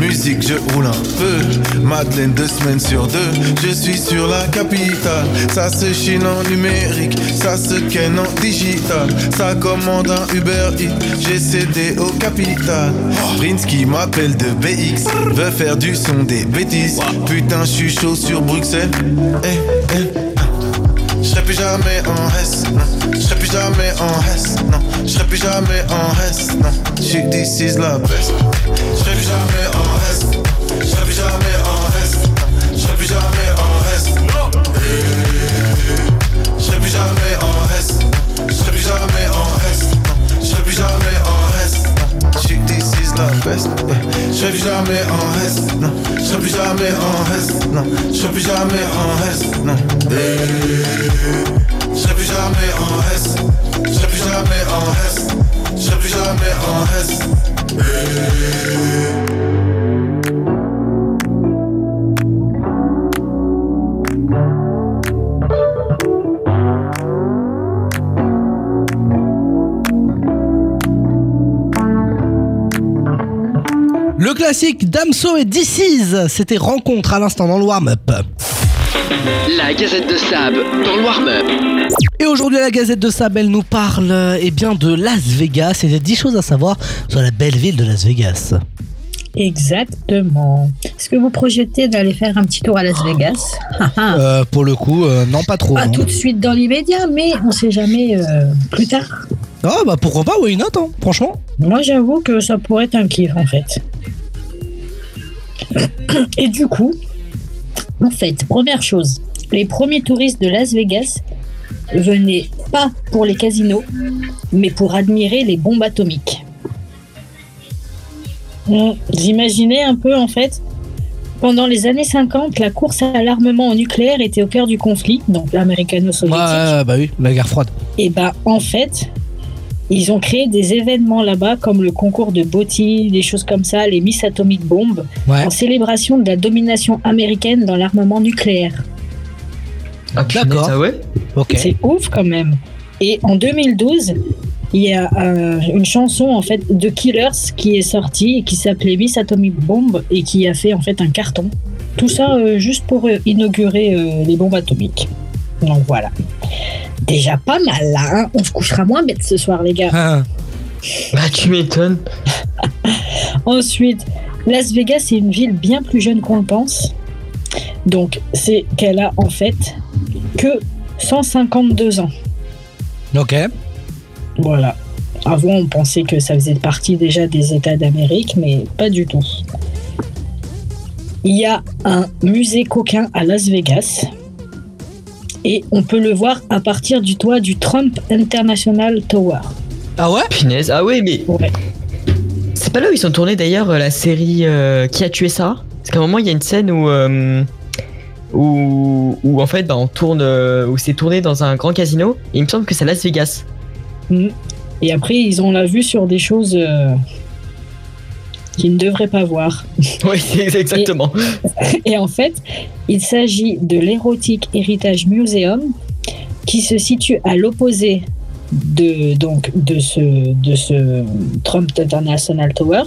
Musique, je roule un peu. Madeleine, deux semaines sur deux. Je suis sur la capitale. Ça se chine en numérique. Ça se ken en digital. Ça commande un Uber Eats. J'ai cédé au capital. Prince qui m'appelle de BX. Veut faire du son des bêtises. Putain, je suis chaud sur Bruxelles. Eh, eh. Jamais en S, non. Je serai plus jamais en S, non. Je serai plus jamais en S, non. Je suis d'ici la best. Je serai plus jamais en S. Je serai plus jamais en non. Je serai plus jamais en S, non. Je serai plus jamais en S. Je serai plus jamais ouais. Je serai plus jamais en S, non. Je serai plus jamais en S, non. Je serai plus jamais en S, non. Je serai plus jamais en S. Je serai plus jamais en S. Je plus jamais en S. classique Damso et DC's, c'était rencontre à l'instant dans le warm-up. La Gazette de Sab dans le warm-up. Et aujourd'hui, la Gazette de Sab, elle nous parle eh bien, de Las Vegas et des 10 choses à savoir sur la belle ville de Las Vegas. Exactement. Est-ce que vous projetez d'aller faire un petit tour à Las Vegas? Ah, ah. Euh, pour le coup, euh, non, pas trop. Pas non. tout de suite dans l'immédiat, mais on sait jamais euh, plus tard. Ah bah pourquoi pas, why not, hein, franchement. Moi, j'avoue que ça pourrait être un kiff en fait. Et du coup, en fait, première chose, les premiers touristes de Las Vegas venaient pas pour les casinos, mais pour admirer les bombes atomiques. Vous imaginez un peu en fait pendant les années 50, la course à l'armement nucléaire était au cœur du conflit, donc l'américano-soviétique. ouais, bah oui, la guerre froide. Et bah en fait, ils ont créé des événements là-bas comme le concours de Botti, des choses comme ça, les Miss Atomic Bomb, Ouais. en célébration de la domination américaine dans l'armement nucléaire. D'accord. Ah ouais Ok. C'est ouf quand même. Et en 2012, il y a euh, une chanson en fait de Killers qui est sortie et qui s'appelait Miss Atomic Bomb et qui a fait en fait un carton. Tout ça euh, juste pour euh, inaugurer euh, les bombes atomiques. Donc voilà. Déjà pas mal là, hein. on se couchera moins bête ce soir les gars. Ah, Bah, tu m'étonnes. Ensuite, Las Vegas est une ville bien plus jeune qu'on le pense. Donc c'est qu'elle a en fait que 152 ans. ok. Voilà. Avant, on pensait que ça faisait partie déjà des États d'Amérique, mais pas du tout. Il y a un musée coquin à Las Vegas. Et on peut le voir à partir du toit du Trump International Tower. Ah ouais? Punaise. Ah ouais, mais. Ouais. C'est pas là où ils sont tournés d'ailleurs euh, la série euh, Qui a tué ça Parce qu'à un moment, il y a une scène où. euh, où, où en fait, bah, on tourne. où c'est tourné dans un grand casino. Et il me semble que c'est Las Vegas. Mm. Et après, ils ont la vue sur des choses euh, qu'ils ne devraient pas voir. Oui, exactement. Et en fait, il s'agit de l'Erotic Heritage Museum qui se situe à l'opposé de, donc, de, ce, de ce Trump International Tower.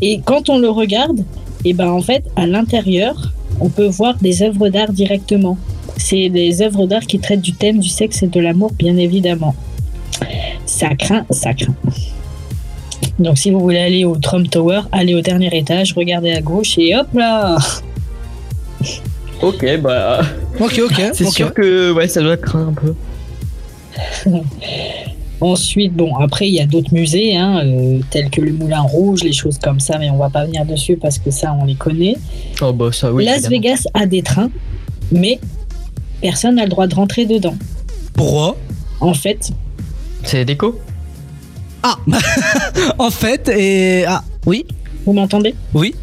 Et quand on le regarde, et ben en fait, à l'intérieur, on peut voir des œuvres d'art directement. C'est des œuvres d'art qui traitent du thème du sexe et de l'amour, bien évidemment. Ça craint, ça craint. Donc si vous voulez aller au Trump Tower, allez au dernier étage, regardez à gauche et hop là Ok, bah. Ok, ok. C'est sûr que ouais, ça doit craindre un peu. Ensuite, bon, après, il y a d'autres musées, hein, euh, tels que le Moulin Rouge, les choses comme ça, mais on va pas venir dessus parce que ça, on les connaît. Oh bah ça oui. Las évidemment. Vegas a des trains, mais personne n'a le droit de rentrer dedans. Pourquoi? En fait, C'est déco Ah En fait, et. Ah, oui vous m'entendez? Oui.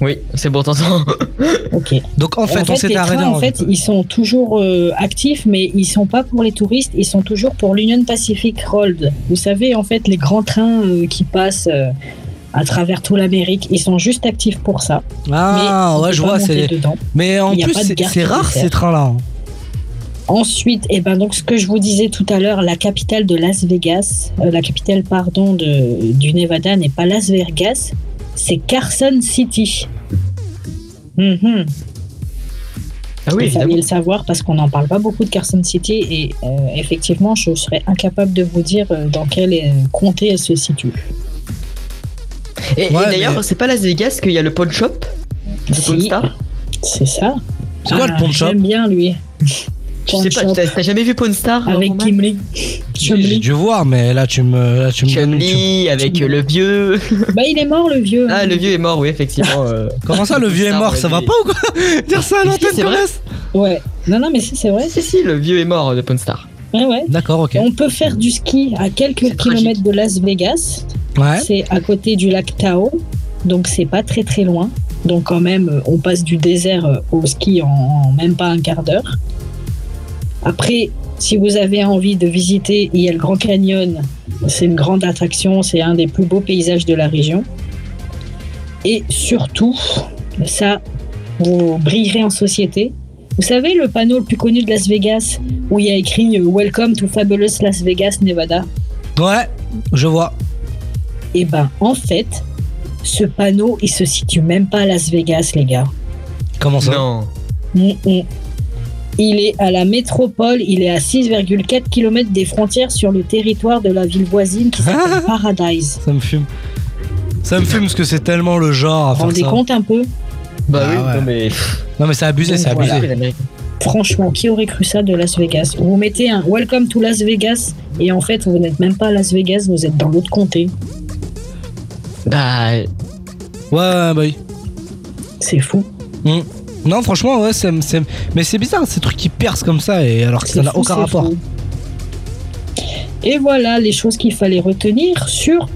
Oui, c'est bon, t'entends. Ok. Donc en fait, on s'est arrêté en en fait, ils sont toujours euh, actifs, mais ils sont pas pour les touristes, ils sont toujours pour l'Union Pacific Road. Vous savez, en fait, les grands trains euh, qui passent euh, à travers toute l'Amérique, ils sont juste actifs pour ça. Ah, Mais ouais, je vois. Mais en plus, c'est rare ces trains-là. Ensuite, et ben donc ce que je vous disais tout à l'heure, la capitale de Las Vegas, euh, la capitale pardon de, du Nevada n'est pas Las Vegas, c'est Carson City. Mhm. Ah oui, Il fallait évidemment. le savoir parce qu'on n'en parle pas beaucoup de Carson City et euh, effectivement, je serais incapable de vous dire euh, dans quel euh, comté elle se situe. Et, d'ailleurs, mais- c'est pas Las Vegas qu'il y a le pawn shop de Si. C'est ça. C'est quoi le pawn shop? J'aime bien lui. Je sais pas, t'as jamais vu Pawn Star avec Roman Kim Lee. J'ai dû voir, mais là tu me, là, tu me avec euh, le vieux. Bah il est mort le vieux. Ah, le vieux est mort, oui, effectivement. euh. Comment ça, le vieux est mort Ça va pas ou quoi Dire ça à l'antenne c'est comme Ouais. Non non mais si c'est vrai. Si, si, le vieux est mort de Pawn Star. Ouais ouais. D'accord, ok. On peut faire du ski à quelques C'est tragique. kilomètres de Las Vegas. Ouais. C'est à côté du lac Tahoe, donc c'est pas très très loin. Donc quand même, euh, on passe du désert euh, au ski en même pas un quart d'heure. Après, si vous avez envie de visiter, il y a le Grand Canyon. C'est une grande attraction, c'est un des plus beaux paysages de la région. Et surtout, ça, vous brillerez en société. Vous savez le panneau le plus connu de Las Vegas où il y a écrit euh, Welcome to Fabulous Las Vegas, Nevada Ouais, je vois. et ben, en fait, ce panneau, il se situe même pas à Las Vegas, les gars. Comment ça? Non. Mm, mm. Il est à la métropole, il est à 6,4 km des frontières sur le territoire de la ville voisine qui s'appelle Paradise. Ça me fume. Ça me fume parce que c'est tellement le genre à Vous vous faire rendez ça. compte un peu? Bah Ah oui, ouais. non mais. Non mais c'est abusé, c'est voilà. abusé. Franchement, qui aurait cru ça de Las Vegas? Vous mettez un Welcome to Las Vegas et en fait, vous n'êtes même pas à Las Vegas, vous êtes dans l'autre comté. Bah. Ouais, ouais, bah oui. C'est fou. Mm. Non, franchement, ouais, c'est, c'est- mais c'est bizarre ces trucs qui percent comme ça et alors que ça n'a aucun rapport. fou. Et voilà les choses qu'il fallait retenir sur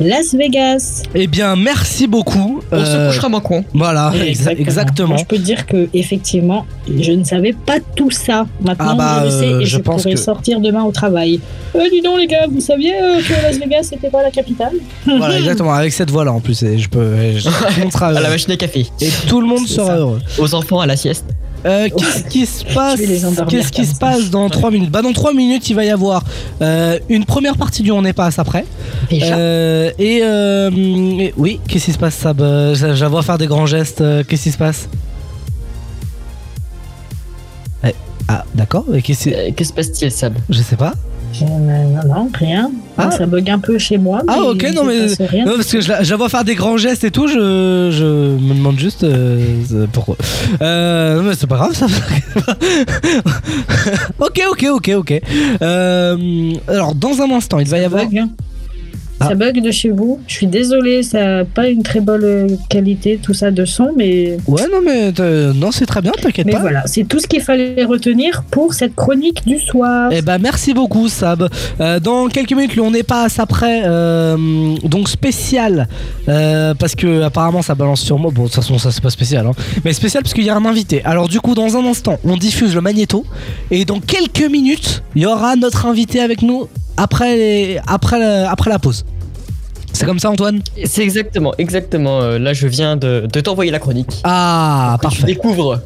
Las Vegas. Eh bien, merci beaucoup. On se Euh, couchera moins con. Voilà, exa- exactement. Moi, je peux dire que effectivement, je ne savais pas tout ça. Maintenant, Ah bah, je le sais euh, et je je, pense pourrais que- sortir demain au travail. Euh, dis donc les gars, vous saviez euh, que Las Vegas c'était pas la capitale? Voilà, exactement, avec cette voix-là en plus. Et je peux, je- tout le monde sera À la machine à café. Et tout le monde sera heureux. Aux enfants à la sieste. Euh, qu'est-ce qui se passe Qu'est-ce qui se passe dans 3 minutes Bah dans 3 minutes, il va y avoir euh, une première partie du On n'est pas après. Euh, euh, et, oui, qu'est-ce qui se passe ça bah, J'avoue faire des grands gestes. qu'est-ce qui se passe eh, Ah, d'accord. Qu'est-ce qui se passe-t-il, Sab? Je sais pas. Non, non, rien. Ah. Ça bug un peu chez moi. Ah ok non mais non, parce que je la, je la vois faire des grands gestes et tout je, je me demande juste euh, pourquoi euh, non, mais c'est pas grave ça ok ok ok ok euh, alors dans un instant il va y avoir hein. Ah. Ça bug de chez vous. Je suis désolée, ça n'a pas une très bonne euh, qualité, tout ça de son, mais. ouais non mais non c'est très bien t'inquiète Mais pas voilà, c'est tout ce qu'il fallait retenir pour cette chronique du soir. Eh ben merci beaucoup Sab. Euh, dans quelques minutes, on n'est pas à ça près, euh, donc spécial euh, parce que apparemment ça balance sur moi. Bon de toute façon ça c'est pas spécial, hein. mais spécial parce qu'il y a un invité. Alors du coup dans un instant, on diffuse le magnéto et dans quelques minutes, il y aura notre invité avec nous après les- après la, après la pause. C'est comme ça Antoine? C'est exactement, exactement. euh, là, je viens de, de t'envoyer la chronique. Ah Que Tu parfait. découvres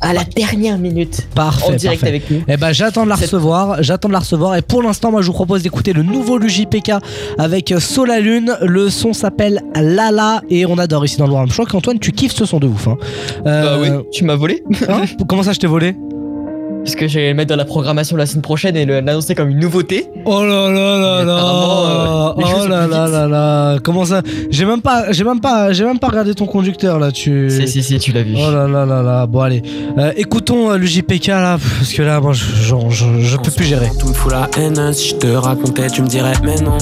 à la dernière minute. Parfait, En direct parfait. avec nous. Eh ben j'attends de la recevoir, j'attends de la recevoir et pour l'instant moi je vous propose d'écouter le nouveau Lugipk avec Sola Lune. Le son s'appelle Lala et on adore ici dans le Warm. Je crois qu'Antoine tu kiffes ce son de ouf. Hein. Euh, Bah oui, tu m'as volé. hein? Comment ça je t'ai volé? Parce que j'allais le mettre dans la programmation la semaine prochaine et l'annoncer comme une nouveauté. Oh là là là là euh, Oh là là là là Comment ça? J'ai même pas j'ai même pas j'ai même pas regardé ton conducteur là tu Si, si, si, tu l'as vu. Oh là là là là bon allez Euh, écoutons euh, le JPK là parce que là moi je, je, je- je peux plus gérer. Tout me fout la haine, si je te racontais, tu me dirais, mais non.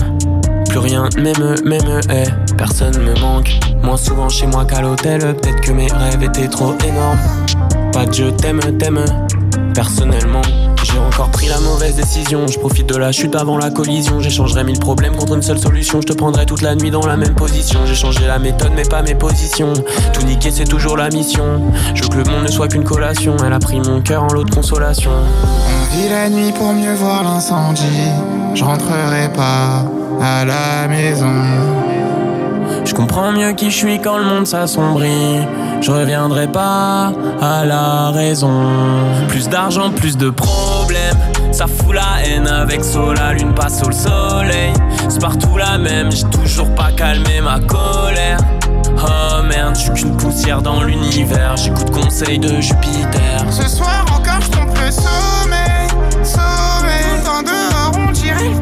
Plus rien, même, même, eh, personne me manque. Moins souvent chez moi qu'à l'hôtel, peut-être que mes rêves étaient trop énormes. Pas de je t'aime, t'aime, personnellement. J'ai encore pris la mauvaise décision. Je profite de la chute avant la collision. J'échangerai mille problèmes contre une seule solution. Je te prendrai toute la nuit dans la même position. J'ai changé la méthode, mais pas mes positions. Tout niquer, c'est toujours la mission. Je veux que le monde ne soit qu'une collation. Elle a pris mon cœur en lot de consolation. On vit la nuit pour mieux voir l'incendie. Je rentrerai pas à la maison. Je comprends mieux qui je suis quand le monde s'assombrit. Je reviendrai pas à la raison. Plus d'argent, plus de problèmes. Ça fout la haine avec sol, la lune passe au soleil. C'est partout la même, j'ai toujours pas calmé ma colère. Oh merde, je suis qu'une poussière dans l'univers. J'écoute conseil de Jupiter. Ce soir encore, je le sommeil. Sommeil, dans dehors, on dirait le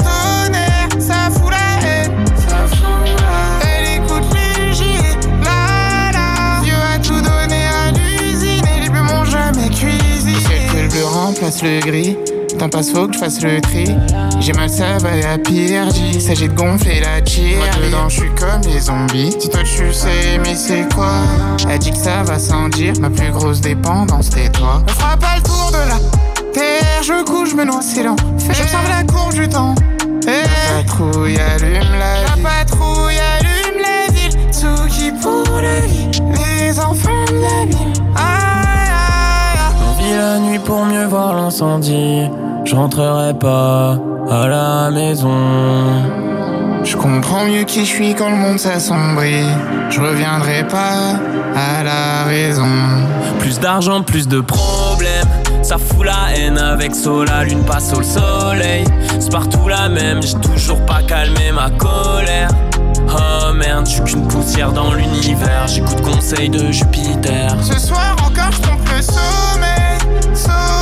que le le gris. T'en passe, faut que je fasse le tri. J'ai mal, ça va à pire. Il s'agit de gonfler la tire. Moi dedans, je suis comme les zombies. Si toi tu sais, mais c'est quoi? Elle dit que ça va sans dire. Ma plus grosse dépendance, t'es toi. On fera pas le tour de la terre. Je couche, je me noie, c'est lent. J'observe la courbe du temps. La patrouille allume la ville. La patrouille allume la ville. Tsuki pour la vie. La nuit pour mieux voir l'incendie. Je rentrerai pas à la maison. Je comprends mieux qui je suis quand le monde s'assombrit. Je reviendrai pas à la raison. Plus d'argent, plus de problèmes. Ça fout la haine avec sol, la lune passe au soleil. C'est partout la même, j'ai toujours pas calmé ma colère. Oh merde, je suis qu'une poussière dans l'univers. J'écoute conseil de Jupiter. Ce soir encore, je le. Sommeil,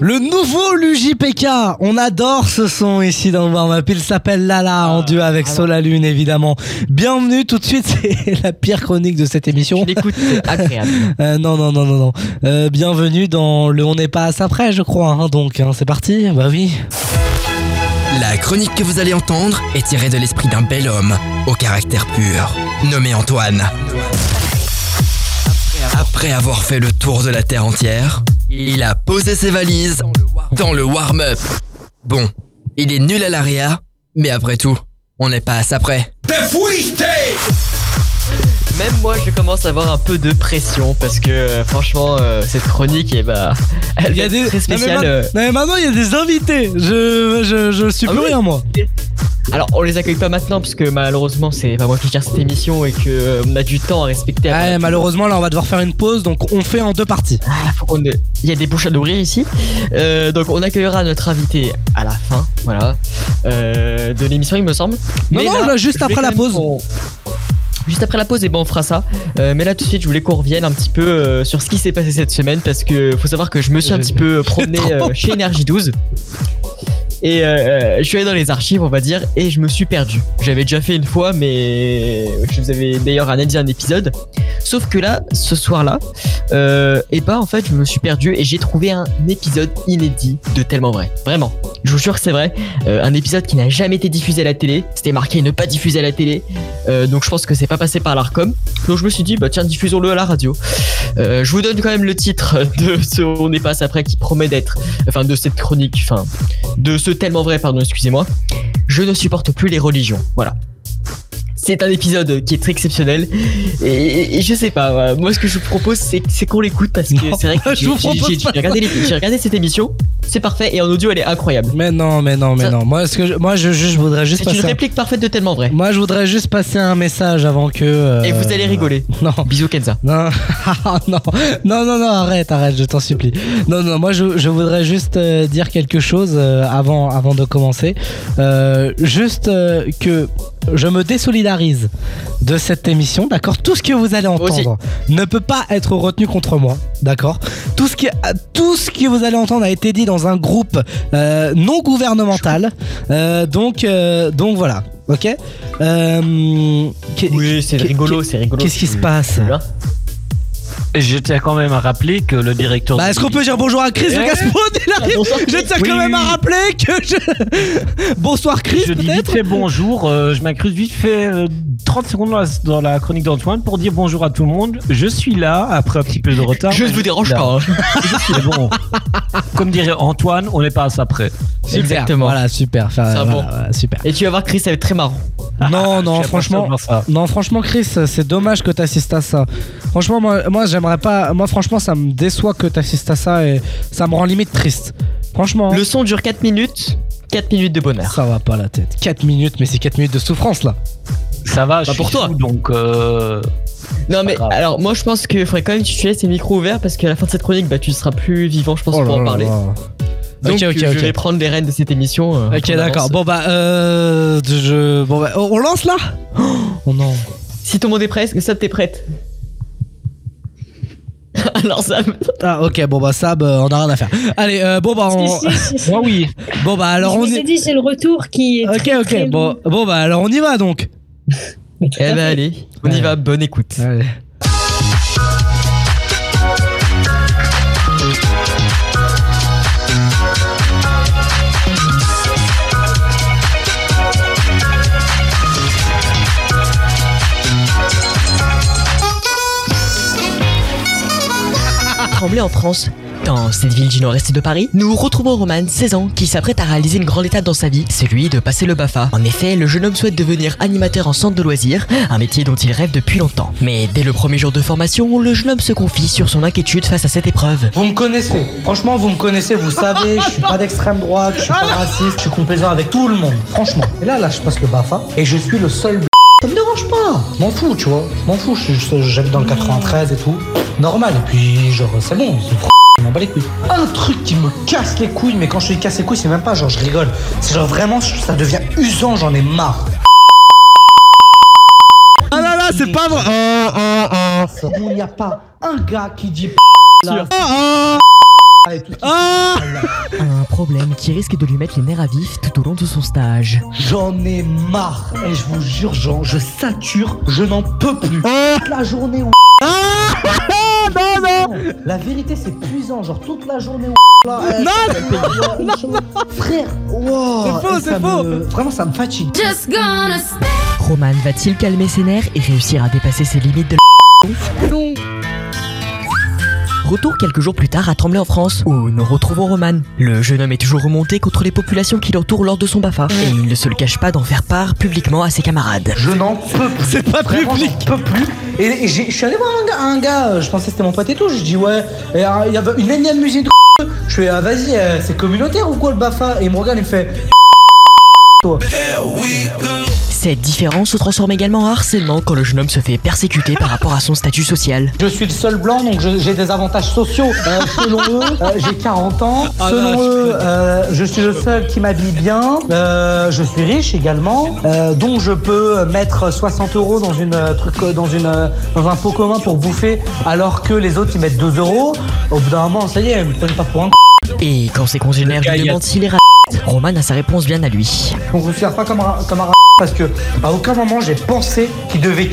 Le nouveau LuJPK, on adore ce son ici dans le warm-up. Il s'appelle Lala en duo avec Sola Lune évidemment. Bienvenue tout de suite, c'est la pire chronique de cette émission. Écoute, c'est agréable. Euh, non, non, non, non, non. Euh, bienvenue dans le On n'est pas à ça près, je crois. hein, donc, hein, c'est parti. Bah oui. La chronique que vous allez entendre est tirée de l'esprit d'un bel homme au caractère pur, nommé Antoine. Après avoir fait le tour de la Terre entière, il a posé ses valises dans le warm-up. Bon, il est nul à l'ARIA, mais après tout, on n'est pas à ça près. Même moi, je commence à avoir un peu de pression parce que euh, franchement, euh, cette chronique, eh bah, elle Il y a va des être très Non, mais spéciale. ma- euh. non, mais maintenant il y a des invités. Je je, je suis Ah plus oui rien moi. Alors, on les accueille pas maintenant parce que malheureusement, c'est pas moi qui gère cette émission et que euh, on a du temps à respecter. Ouais, malheureusement, là, on va devoir faire une pause, donc on fait en deux parties. Ah, faut qu'on- Il y a des bouches à nourrir ici. Euh, donc, on accueillera notre invité à la fin, voilà, euh, de l'émission, il me semble. Non, non, là, juste après la pause. qu'on- Juste après la pause, et ben on fera ça. Mais là tout de suite, je voulais qu'on revienne un petit peu sur ce qui s'est passé cette semaine parce que faut savoir que je me suis un petit peu promené chez Énergie 12. Et euh, je suis allé dans les archives, on va dire, et je me suis perdu. J'avais déjà fait une fois, mais je vous avais d'ailleurs analysé un épisode. Sauf que là, ce soir-là, euh, et ben en fait, je me suis perdu et j'ai trouvé un épisode inédit de Tellement Vrai. Vraiment. Je vous jure que c'est vrai. Euh, un épisode qui n'a jamais été diffusé à la télé. C'était marqué ne pas diffuser à la télé. Euh, donc je pense que c'est pas passé par l'ARCOM. Donc je me suis dit, bah tiens, diffusons-le à la radio. Euh, je vous donne quand même le titre de ce On est passe après qui promet d'être, enfin de cette chronique, enfin de ce tellement vrai, pardon, excusez-moi. Je ne supporte plus les religions. Voilà. C'est un épisode qui est très exceptionnel et, je sais pas. voilà. Moi, ce que je vous propose, c'est qu'on l'écoute parce que c'est vrai que je vous j'ai- regardé, regardé cette émission. C'est parfait et en audio, elle est incroyable. Mais non, mais non, mais non. Moi, ce que je, moi, je, je voudrais juste C'est une passer. un- réplique parfaite de tellement vrai. Moi, je voudrais juste passer un message avant que. euh, Et vous allez rigoler. Non. Bisous Kenza. Non, non, non, non, non, arrête, arrête, je t'en supplie. Non, non, moi je, je voudrais juste euh, dire quelque chose euh, avant, avant de commencer. Euh, juste euh, que je me de cette émission, d'accord? Tout ce que vous allez entendre ne peut pas être retenu contre moi, d'accord? Tout, ce qui- tout ce que vous allez entendre a été dit dans un groupe euh, non gouvernemental. Euh, donc, euh, donc voilà, ok? Euh, Oui, c'est rigolo, c'est rigolo. Qu'est-ce qui se passe? Je tiens quand même à rappeler que le directeur. Bah, est-ce qu'on peut dire bonjour à Chris Eh le Gaspard il arrive Bonsoir, Je tiens Oui, quand même oui, à rappeler que je. Bonsoir Chris, Je dis vite fait bonjour, euh, je m'incruse vite fait euh, 30 secondes dans la, dans la chronique d'Antoine pour dire bonjour à tout le monde. Je suis là après un petit peu de retard. Je ne vous dérange pas, hein. Je suis bon. Comme dirait Antoine, on n'est pas à ça près. Super, Exactement. Voilà, super. Enfin, C'est un voilà, bon. voilà, super. Et tu vas voir Chris, ça va être très marrant. Non, non, Je suis franchement, non, franchement, Chris, c'est dommage que t'assistes à ça. Franchement, moi, moi j'aimerais pas. Moi, franchement, ça me déçoit que t'assistes à ça et ça me rend limite triste. Franchement. Le son dure 4 minutes. 4 minutes de bonheur. Ça va pas la tête. 4 minutes, mais c'est 4 minutes de souffrance là. Ça va, je suis pour toi. donc. euh, Non mais grave. alors moi je pense qu'il faudrait quand même que tu laisses tes micros ouverts parce qu'à la fin de cette chronique bah tu seras plus vivant je pense Oh pour en parler. Donc Ok, ok, je vais prendre les rênes de cette émission. euh, Ok, d'accord. Bon, bah, euh. Je... Bon, bah, on lance là? Oh non. Si tout le monde est prêt, est-ce que ça t'es prête? Alors ça Ah, ok, bon, bah, Sab, euh, on a rien à faire. Allez, euh, bon, bah, on. Si, oui. Bon, bah, alors je on ai dit, c'est le retour qui est. Ok, très, ok, très bon, bon, bah, alors on y va donc. Eh ben allez, on y va, bonne écoute. Allez. En France. Dans cette ville du nord-est de Paris, nous retrouvons Roman, 16 ans, qui s'apprête à réaliser une grande étape dans sa vie, celui de passer le BAFA. En effet, le jeune homme souhaite devenir animateur en centre de loisirs, un métier dont il rêve depuis longtemps. Mais dès le premier jour de formation, le jeune homme se confie sur son inquiétude face à cette épreuve. Vous me connaissez, franchement vous me connaissez, vous savez, je suis pas d'extrême droite, je suis pas raciste, je suis complaisant avec tout le monde, franchement. Et là, là, je passe le BAFA et je suis le seul ça me dérange pas, m'en fous, tu vois, m'en fous, je suis juste- j'habite dans le 93 et tout, normal, et puis genre c'est bon, c'est trop je m'en bats les couilles. Un truc qui me casse les couilles, mais quand je dis casse les couilles, c'est même pas genre je rigole, c'est genre vraiment ça devient usant, j'en ai marre. Ah là là, c'est pas vrai. Oh, oh, oh. Il n'y a pas un gars qui dit là, Oh, et tout. oh. Un problème qui risque de lui mettre les nerfs à vif tout au long de son stage. J'en ai marre et je vous jure, genre, je sature, je n'en peux plus. Toute la journée où non, non. La vérité, c'est puissant, genre toute la journée où là, Non, non, Frère, wow, C'est faux, c'est faux. me- Vraiment, ça me fatigue. Just gonna stay. Roman va-t-il calmer ses nerfs et réussir à dépasser ses limites de Non. Retour quelques jours plus tard à Tremblay en France, où nous retrouvons Roman. Le jeune homme est toujours remonté contre les populations qui l'entourent lors de son BAFA, et il ne se le cache pas d'en faire part publiquement à ses camarades. Je n'en peux plus. C'est pas Vraiment, public. j'en peux plus. Et, et j'ai- je suis allé voir un gars, un gars, euh, je pensais que c'était mon pote et tout. Je dis ouais, et, euh, il y avait une énième musique de Je fais ah, vas-y, euh, c'est communautaire ou quoi le Bafa? Et il me regarde, il me fait toi. Cette différence se transforme également en harcèlement quand le jeune homme se fait persécuter par rapport à son statut social. Je suis le seul blanc, donc j'ai des avantages sociaux. Euh, selon eux, euh, j'ai 40 ans. Ah selon non, eux, euh, je suis le seul qui m'habille bien. Euh, je suis riche également, euh, donc je peux mettre 60 euros dans une euh, truc, dans une, dans un pot commun pour bouffer, alors que les autres ils mettent 2 euros. Au bout d'un moment, ça y est, ils me prennent pas pour un. Et quand ses congénères lui demandent s'il est raciste, Roman a sa réponse bien à lui. On vous considère pas comme un, comme un parce que à aucun moment j'ai pensé qu'ils devaient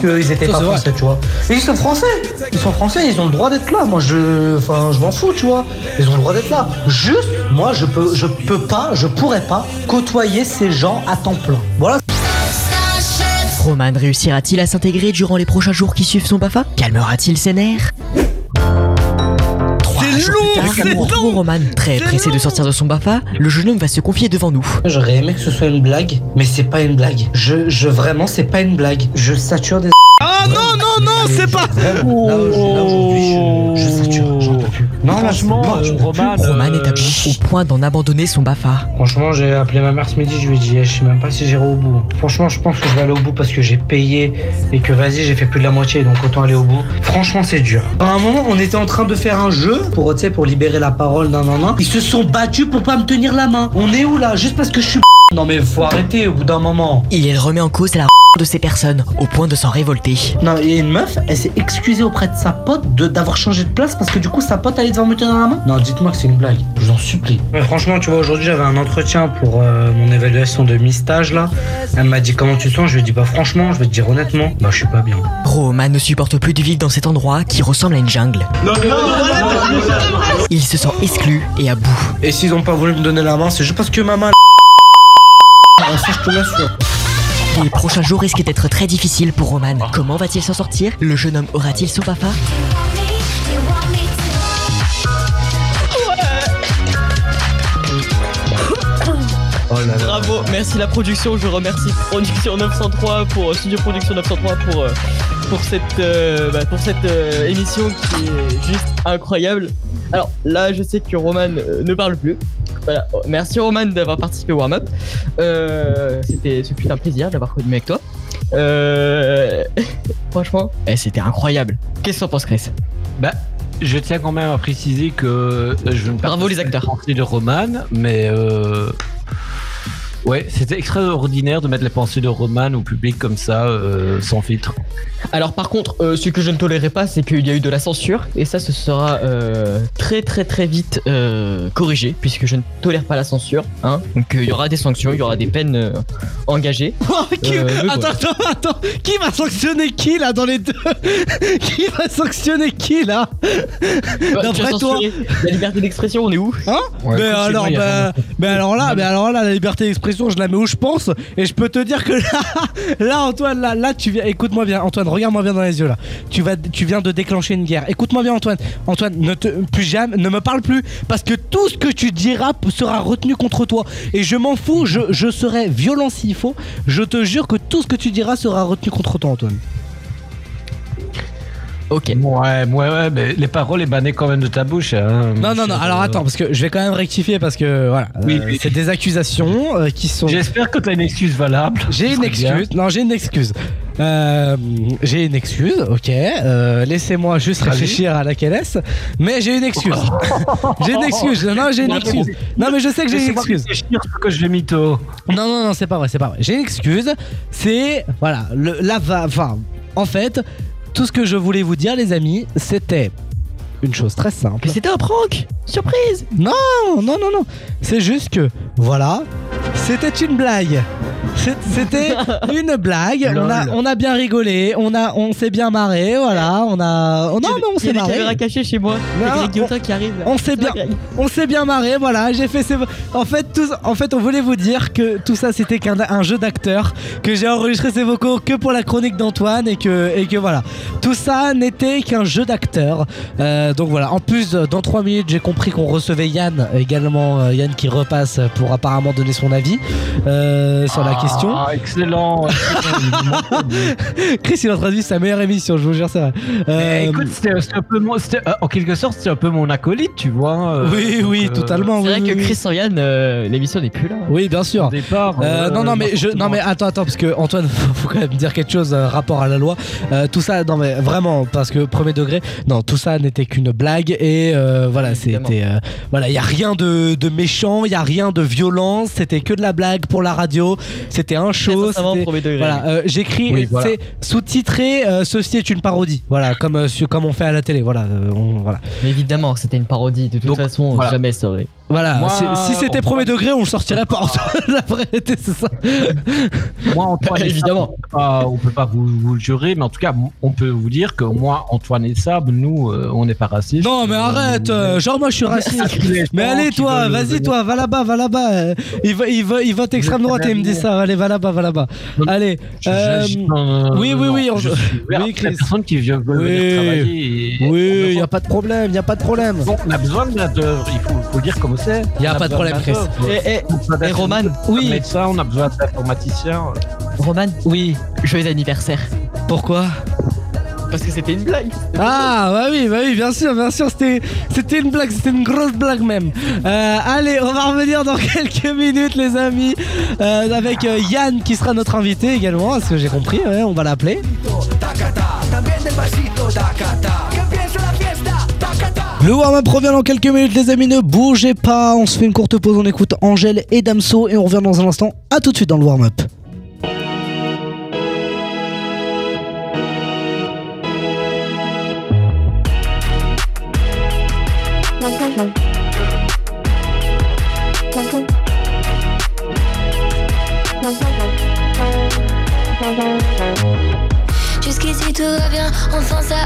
qu'ils étaient Ça, pas vrai. français, tu vois. Et ils sont français, ils sont français, ils ont le droit d'être là. Moi, je, enfin, je m'en fous, tu vois. Ils ont le droit d'être là. Juste, moi, je peux, je peux pas, je pourrais pas côtoyer ces gens à temps plein. Voilà. Roman réussira-t-il à s'intégrer durant les prochains jours qui suivent son BAFA Calmera-t-il ses nerfs? Jours plus tard, Roman, très pressé de sortir de son BAFA, le jeune homme va se confier devant nous. J'aurais aimé que ce soit une blague, mais c'est pas une blague. Je, je vraiment, c'est pas une blague. Je sature des. Ah non, non, non, c'est pas. Vraiment, là, aujourd'hui, là, aujourd'hui, je, je sature. Non, Franchement, peux Roman, plus. Roman est à bout, au point d'en abandonner son BAFA. Franchement, j'ai appelé ma mère ce midi, je lui ai dit, eh, je sais même pas si j'irai au bout. Franchement, je pense que je vais aller au bout parce que j'ai payé et que vas-y, j'ai fait plus de la moitié, donc autant aller au bout. Franchement, c'est dur. À un moment, on était en train de faire un jeu pour, tu sais, pour libérer la parole, nan, nan, nan. Ils se sont battus pour pas me tenir la main. On est où là? Juste parce que je suis. Non, mais faut arrêter au bout d'un moment. Il remet en cause la de ces personnes, au point de s'en révolter. Non, il y a une meuf, elle s'est excusée auprès de sa pote de d'avoir changé de place parce que du coup sa pote allait devoir me tenir la main. Non, dites-moi que c'est une blague, je vous en supplie. Mais franchement, tu vois, aujourd'hui j'avais un entretien pour euh, mon évaluation de mi-stage là. Elle m'a dit comment tu te sens, je lui ai dit bah franchement, je vais te dire honnêtement, bah je suis pas bien. Roman ne supporte plus de vivre dans cet endroit qui ressemble à une jungle. Il se sent exclu et à bout. Et s'ils ont pas voulu me donner la main, c'est juste parce que ma main. Ah, ça, je te l'assure. Les prochains jours risquent d'être très difficiles pour Roman. Comment va-t-il s'en sortir? Le jeune homme aura-t-il son papa? Bravo, merci la production, je remercie Production 903 pour euh, Studio Production 903 pour, euh, pour cette, euh, bah, pour cette euh, émission qui est juste incroyable. Alors là, je sais que Roman euh, ne parle plus. Voilà. Merci Roman d'avoir participé au warm-up. Euh, c'était, ce fut un plaisir d'avoir connu avec toi. Euh, franchement, eh, c'était incroyable. Qu'est-ce que t'en penses, Chris? Bah, je tiens quand même à préciser que euh, je ne Bravo, les acteurs. de Roman, mais euh, ouais, c'était extraordinaire de mettre les pensées de Roman au public comme ça, euh, sans filtre. Alors par contre, euh, ce que je ne tolérerai pas, c'est qu'il y a eu de la censure, et ça, ce sera euh, très très très vite euh, corrigé, puisque je ne tolère pas la censure. Hein Donc il y aura des sanctions, il y aura des peines euh, engagées. Oh, qui- Euh, attends, voilà. attends, attends. Qui va sanctionner qui là dans les deux Qui va sanctionner qui là Bah, D'après toi La liberté d'expression, on est où? Hein? Ouais, mais alors, bah, mais alors là, mais alors là, la liberté d'expression, je la mets où je pense, et je peux te dire que là, là, Antoine, là, là, tu viens, écoute-moi bien, Antoine, regarde-moi bien dans les yeux là. Tu vas, tu viens de déclencher une guerre. Écoute-moi bien, Antoine. Antoine, ne te, plus jamais, ne me parle plus, parce que tout ce que tu diras sera retenu contre toi. Et je m'en fous, je, je serai violent s'il faut. Je te jure que tout ce que tu diras sera retenu contre toi, Antoine. Ok. Ouais, ouais, ouais, mais les paroles émanaient quand même de ta bouche. hein, Non, non, non, alors euh, attends, parce que je vais quand même rectifier parce que voilà, Oui, euh, oui. c'est des accusations euh, qui sont. J'espère que tu as une excuse valable. J'ai une bien. excuse. Non, j'ai une excuse. Euh, j'ai une excuse, ok. Euh, Laissez-moi juste réfléchir à laquelle est Mais j'ai une excuse. j'ai une excuse. Non, j'ai une excuse. Non, mais je sais que j'ai une excuse. que je vais mytho. Non, non, non, c'est pas vrai, c'est pas vrai. J'ai une excuse. C'est. Voilà, le, la va. Enfin, en fait, tout ce que je voulais vous dire, les amis, c'était une chose très simple. Mais c'était un prank Surprise Non, non, non, non. C'est juste que, voilà, c'était une blague. C'était une blague. On a, on a bien rigolé. On a, on s'est bien marré. Voilà, on a. oh, non, mais on Il y s'est a des marré. caméras cachées chez moi. Il y a Non, Greg Guillotin qui arrive. On s'est bien, on s'est bien marré, voilà. J'ai fait ces... En fait, tout, en fait, on voulait vous dire que tout ça, c'était qu'un un jeu d'acteur, que j'ai enregistré ces vocaux que pour la chronique d'Antoine et que, et que voilà. Tout ça n'était qu'un jeu d'acteur. Euh, donc voilà. En plus, euh, dans 3 minutes, j'ai compris qu'on recevait Yann également, euh, Yann qui repasse pour apparemment donner son avis euh, sur la la question. Ah, excellent. excellent. Chris, il a traduit sa meilleure émission, je vous jure ça. Mais écoute, c'était c'était un peu mon, c'était, euh, en quelque sorte, c'est un peu mon acolyte, tu vois. euh, oui, oui, euh, totalement. C'est oui, vrai oui, que. Chris sans Yann, euh, l'émission n'est plus là. Oui, bien sûr. Au départ. Euh, euh, non, non, mais je, non, mais attends, attends, parce que Antoine, faut, faut quand même dire quelque chose euh, rapport à la loi. Euh, tout ça, non, mais vraiment, parce que premier degré, non, tout ça n'était qu'une blague et euh, voilà, c'était, euh, voilà, il y a rien de, de méchant, il y a rien de violent, c'était que de la blague pour la radio, c'était un show. Voilà, euh, j'écris, Oui, voilà. c'est sous-titré, euh, ceci est une parodie, voilà, comme euh, comme on fait à la télé, voilà, euh, on- voilà. Mais évidemment, c'était une parodie. De toute Donc, façon, voilà. jamais ça aurait. Voilà, Moi, si c'était on- premier degré, on le sortirait pas. la vérité, c'est ça. Moi, Antoine, Évidemment. On peut pas, on peut pas vous, vous le jurer, mais en tout cas, on peut vous dire que moi, Antoine et Sab, nous, euh, on n'est pas racistes. Non, mais arrête, euh, genre moi je suis raciste. Mais allez, toi, vas-y, toi, va là-bas, va là-bas. euh, Il, va, il, va, il vote extrême droite et il me dit ça. Allez, va là-bas, va là-bas. Allez. Euh, oui, oui, oui, on- oui, Chris. personnes qui venir Oui. travailler. et- Oui, il n'y a pas de problème, il n'y a pas de problème. On a besoin de main-d'œuvre, il faut, faut le dire comme c'est. Y a On pas de problème, Chris. Et, et, a et Roman, oui. médecin, on a besoin d'informaticiens. Roman, oui. Joyeux anniversaire. Pourquoi? Parce que c'était une blague. Ah, bah oui, bah oui, bien sûr, bien sûr, c'était, c'était une blague, c'était une grosse blague même. Euh, allez, on va revenir dans quelques minutes, les amis, euh, avec euh, Yann qui sera notre invité également, à ce que j'ai compris, ouais, on va l'appeler. Le warm-up revient dans quelques minutes, les amis, ne bougez pas, on se fait une courte pause, on écoute Angèle et Damso et on revient dans un instant. À tout de suite dans le warm-up. Jusqu'ici tout va bien, enfin ça.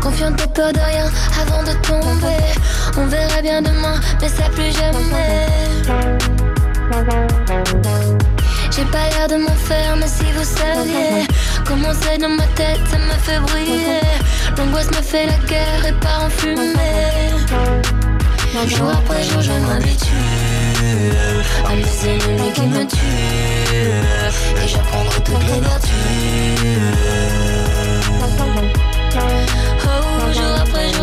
Confiante et peur de rien avant de tomber. On verra bien demain, mais ça plus jamais. J'ai pas l'air de m'en faire, mais si vous saviez comment c'est dans ma tête, ça me fait briller. L'angoisse me fait la guerre et part en fumée. Jour après jour, je m'habitue à mes ennemis qui me tuent. Et j'apprendrai toutes les vertus.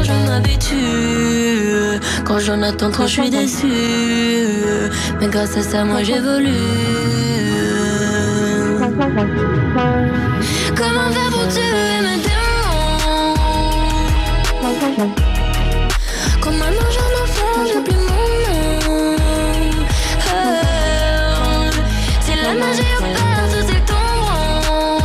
Je m'habitue. Quand j'en attends trop, je suis déçu. Mais grâce à ça, moi j'évolue. Comment faire pour tuer mes démons? Quand maintenant j'en enfer, j'ai plus mon nom. Oh, si la magie opère, tout est tombant.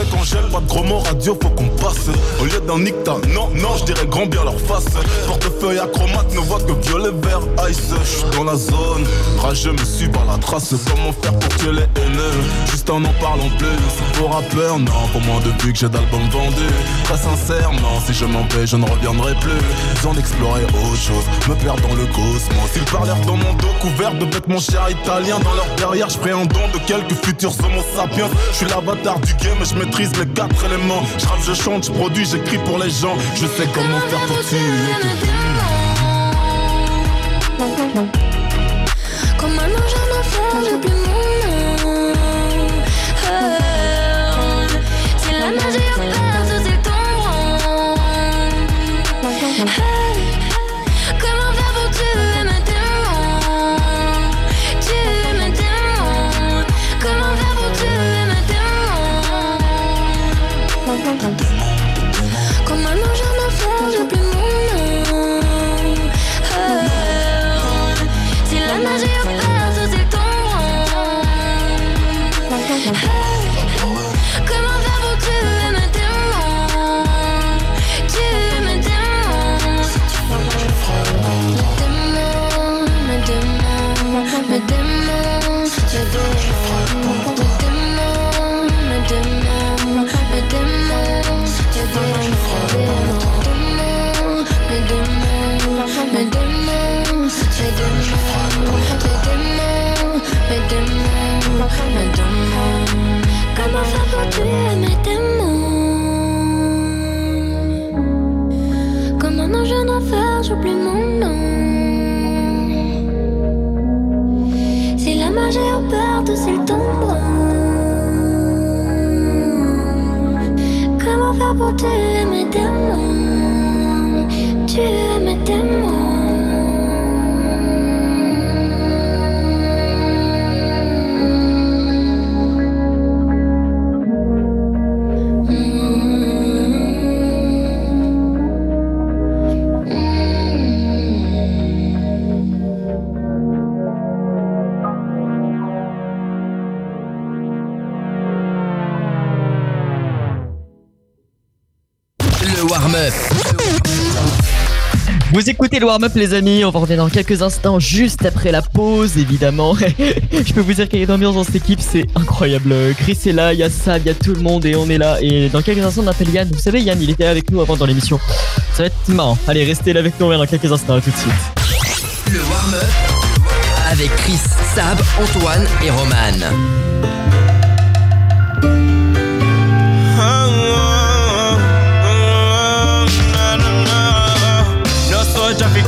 J'fuite avec Angèle, pas de gros mots radio, faut qu'on passe. Au lieu d'un nicta, non, non, je dirais grand bien leur face. Portefeuille acromate, ne voit que violet, vert, ice. J'suis dans la zone, rageux me suivent à la trace. Comment faire pour tuer les haineux? Juste en en parlant plus, pour rappeur, non Pour moi depuis que j'ai d'albums vendus. Très sincère, non, si je m'en vais, je ne reviendrai plus. Besoin d'explorer autre chose, me perdre dans le cosmos. Ils parlèrent dans mon dos, couvert de vêtements chers italiens Dans leur derrière, je un don de quelques futurs homo sapiens. Je suis l'avatar du game je maîtrise les quatre éléments Je rappe, je chante, je produis, j'écris pour les gens. Je sais comment faire pour tuer Quand maintenant j'en enfer, j'ai plus Écoutez le warm-up les amis, on va revenir dans quelques instants juste après la pause évidemment. Je peux vous dire qu'il y a une ambiance dans cette équipe, c'est incroyable. Chris est là, il y a Sab, il y a tout le monde et on est là. Et dans quelques instants on appelle Yann. Vous savez Yann, il était avec nous avant dans l'émission. Ça va être marrant. Allez, restez là avec nous, on revient dans quelques instants, tout de suite. Le warm-up avec Chris, Sab, Antoine et Roman.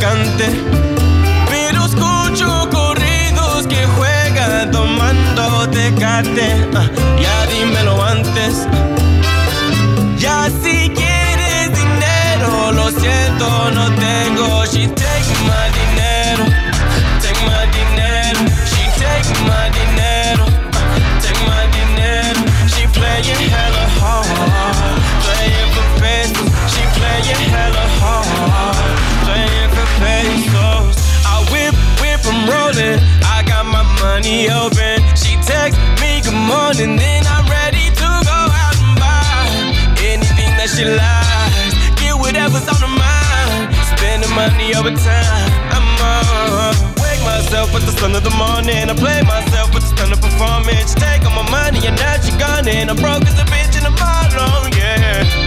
Traficante, pero escucho corridos que juegan tomando tecate. Ah, ya dímelo antes. Ya si quieres dinero, lo siento, no tengo. She take my morning, then I'm ready to go out and buy anything that she likes. Get whatever's on her mind. Spending money over time. I'm on. Wake myself with the sun of the morning. I play myself with the stun of performance. Take all my money and now she gone and I'm broke as a bitch and I'm alone, yeah.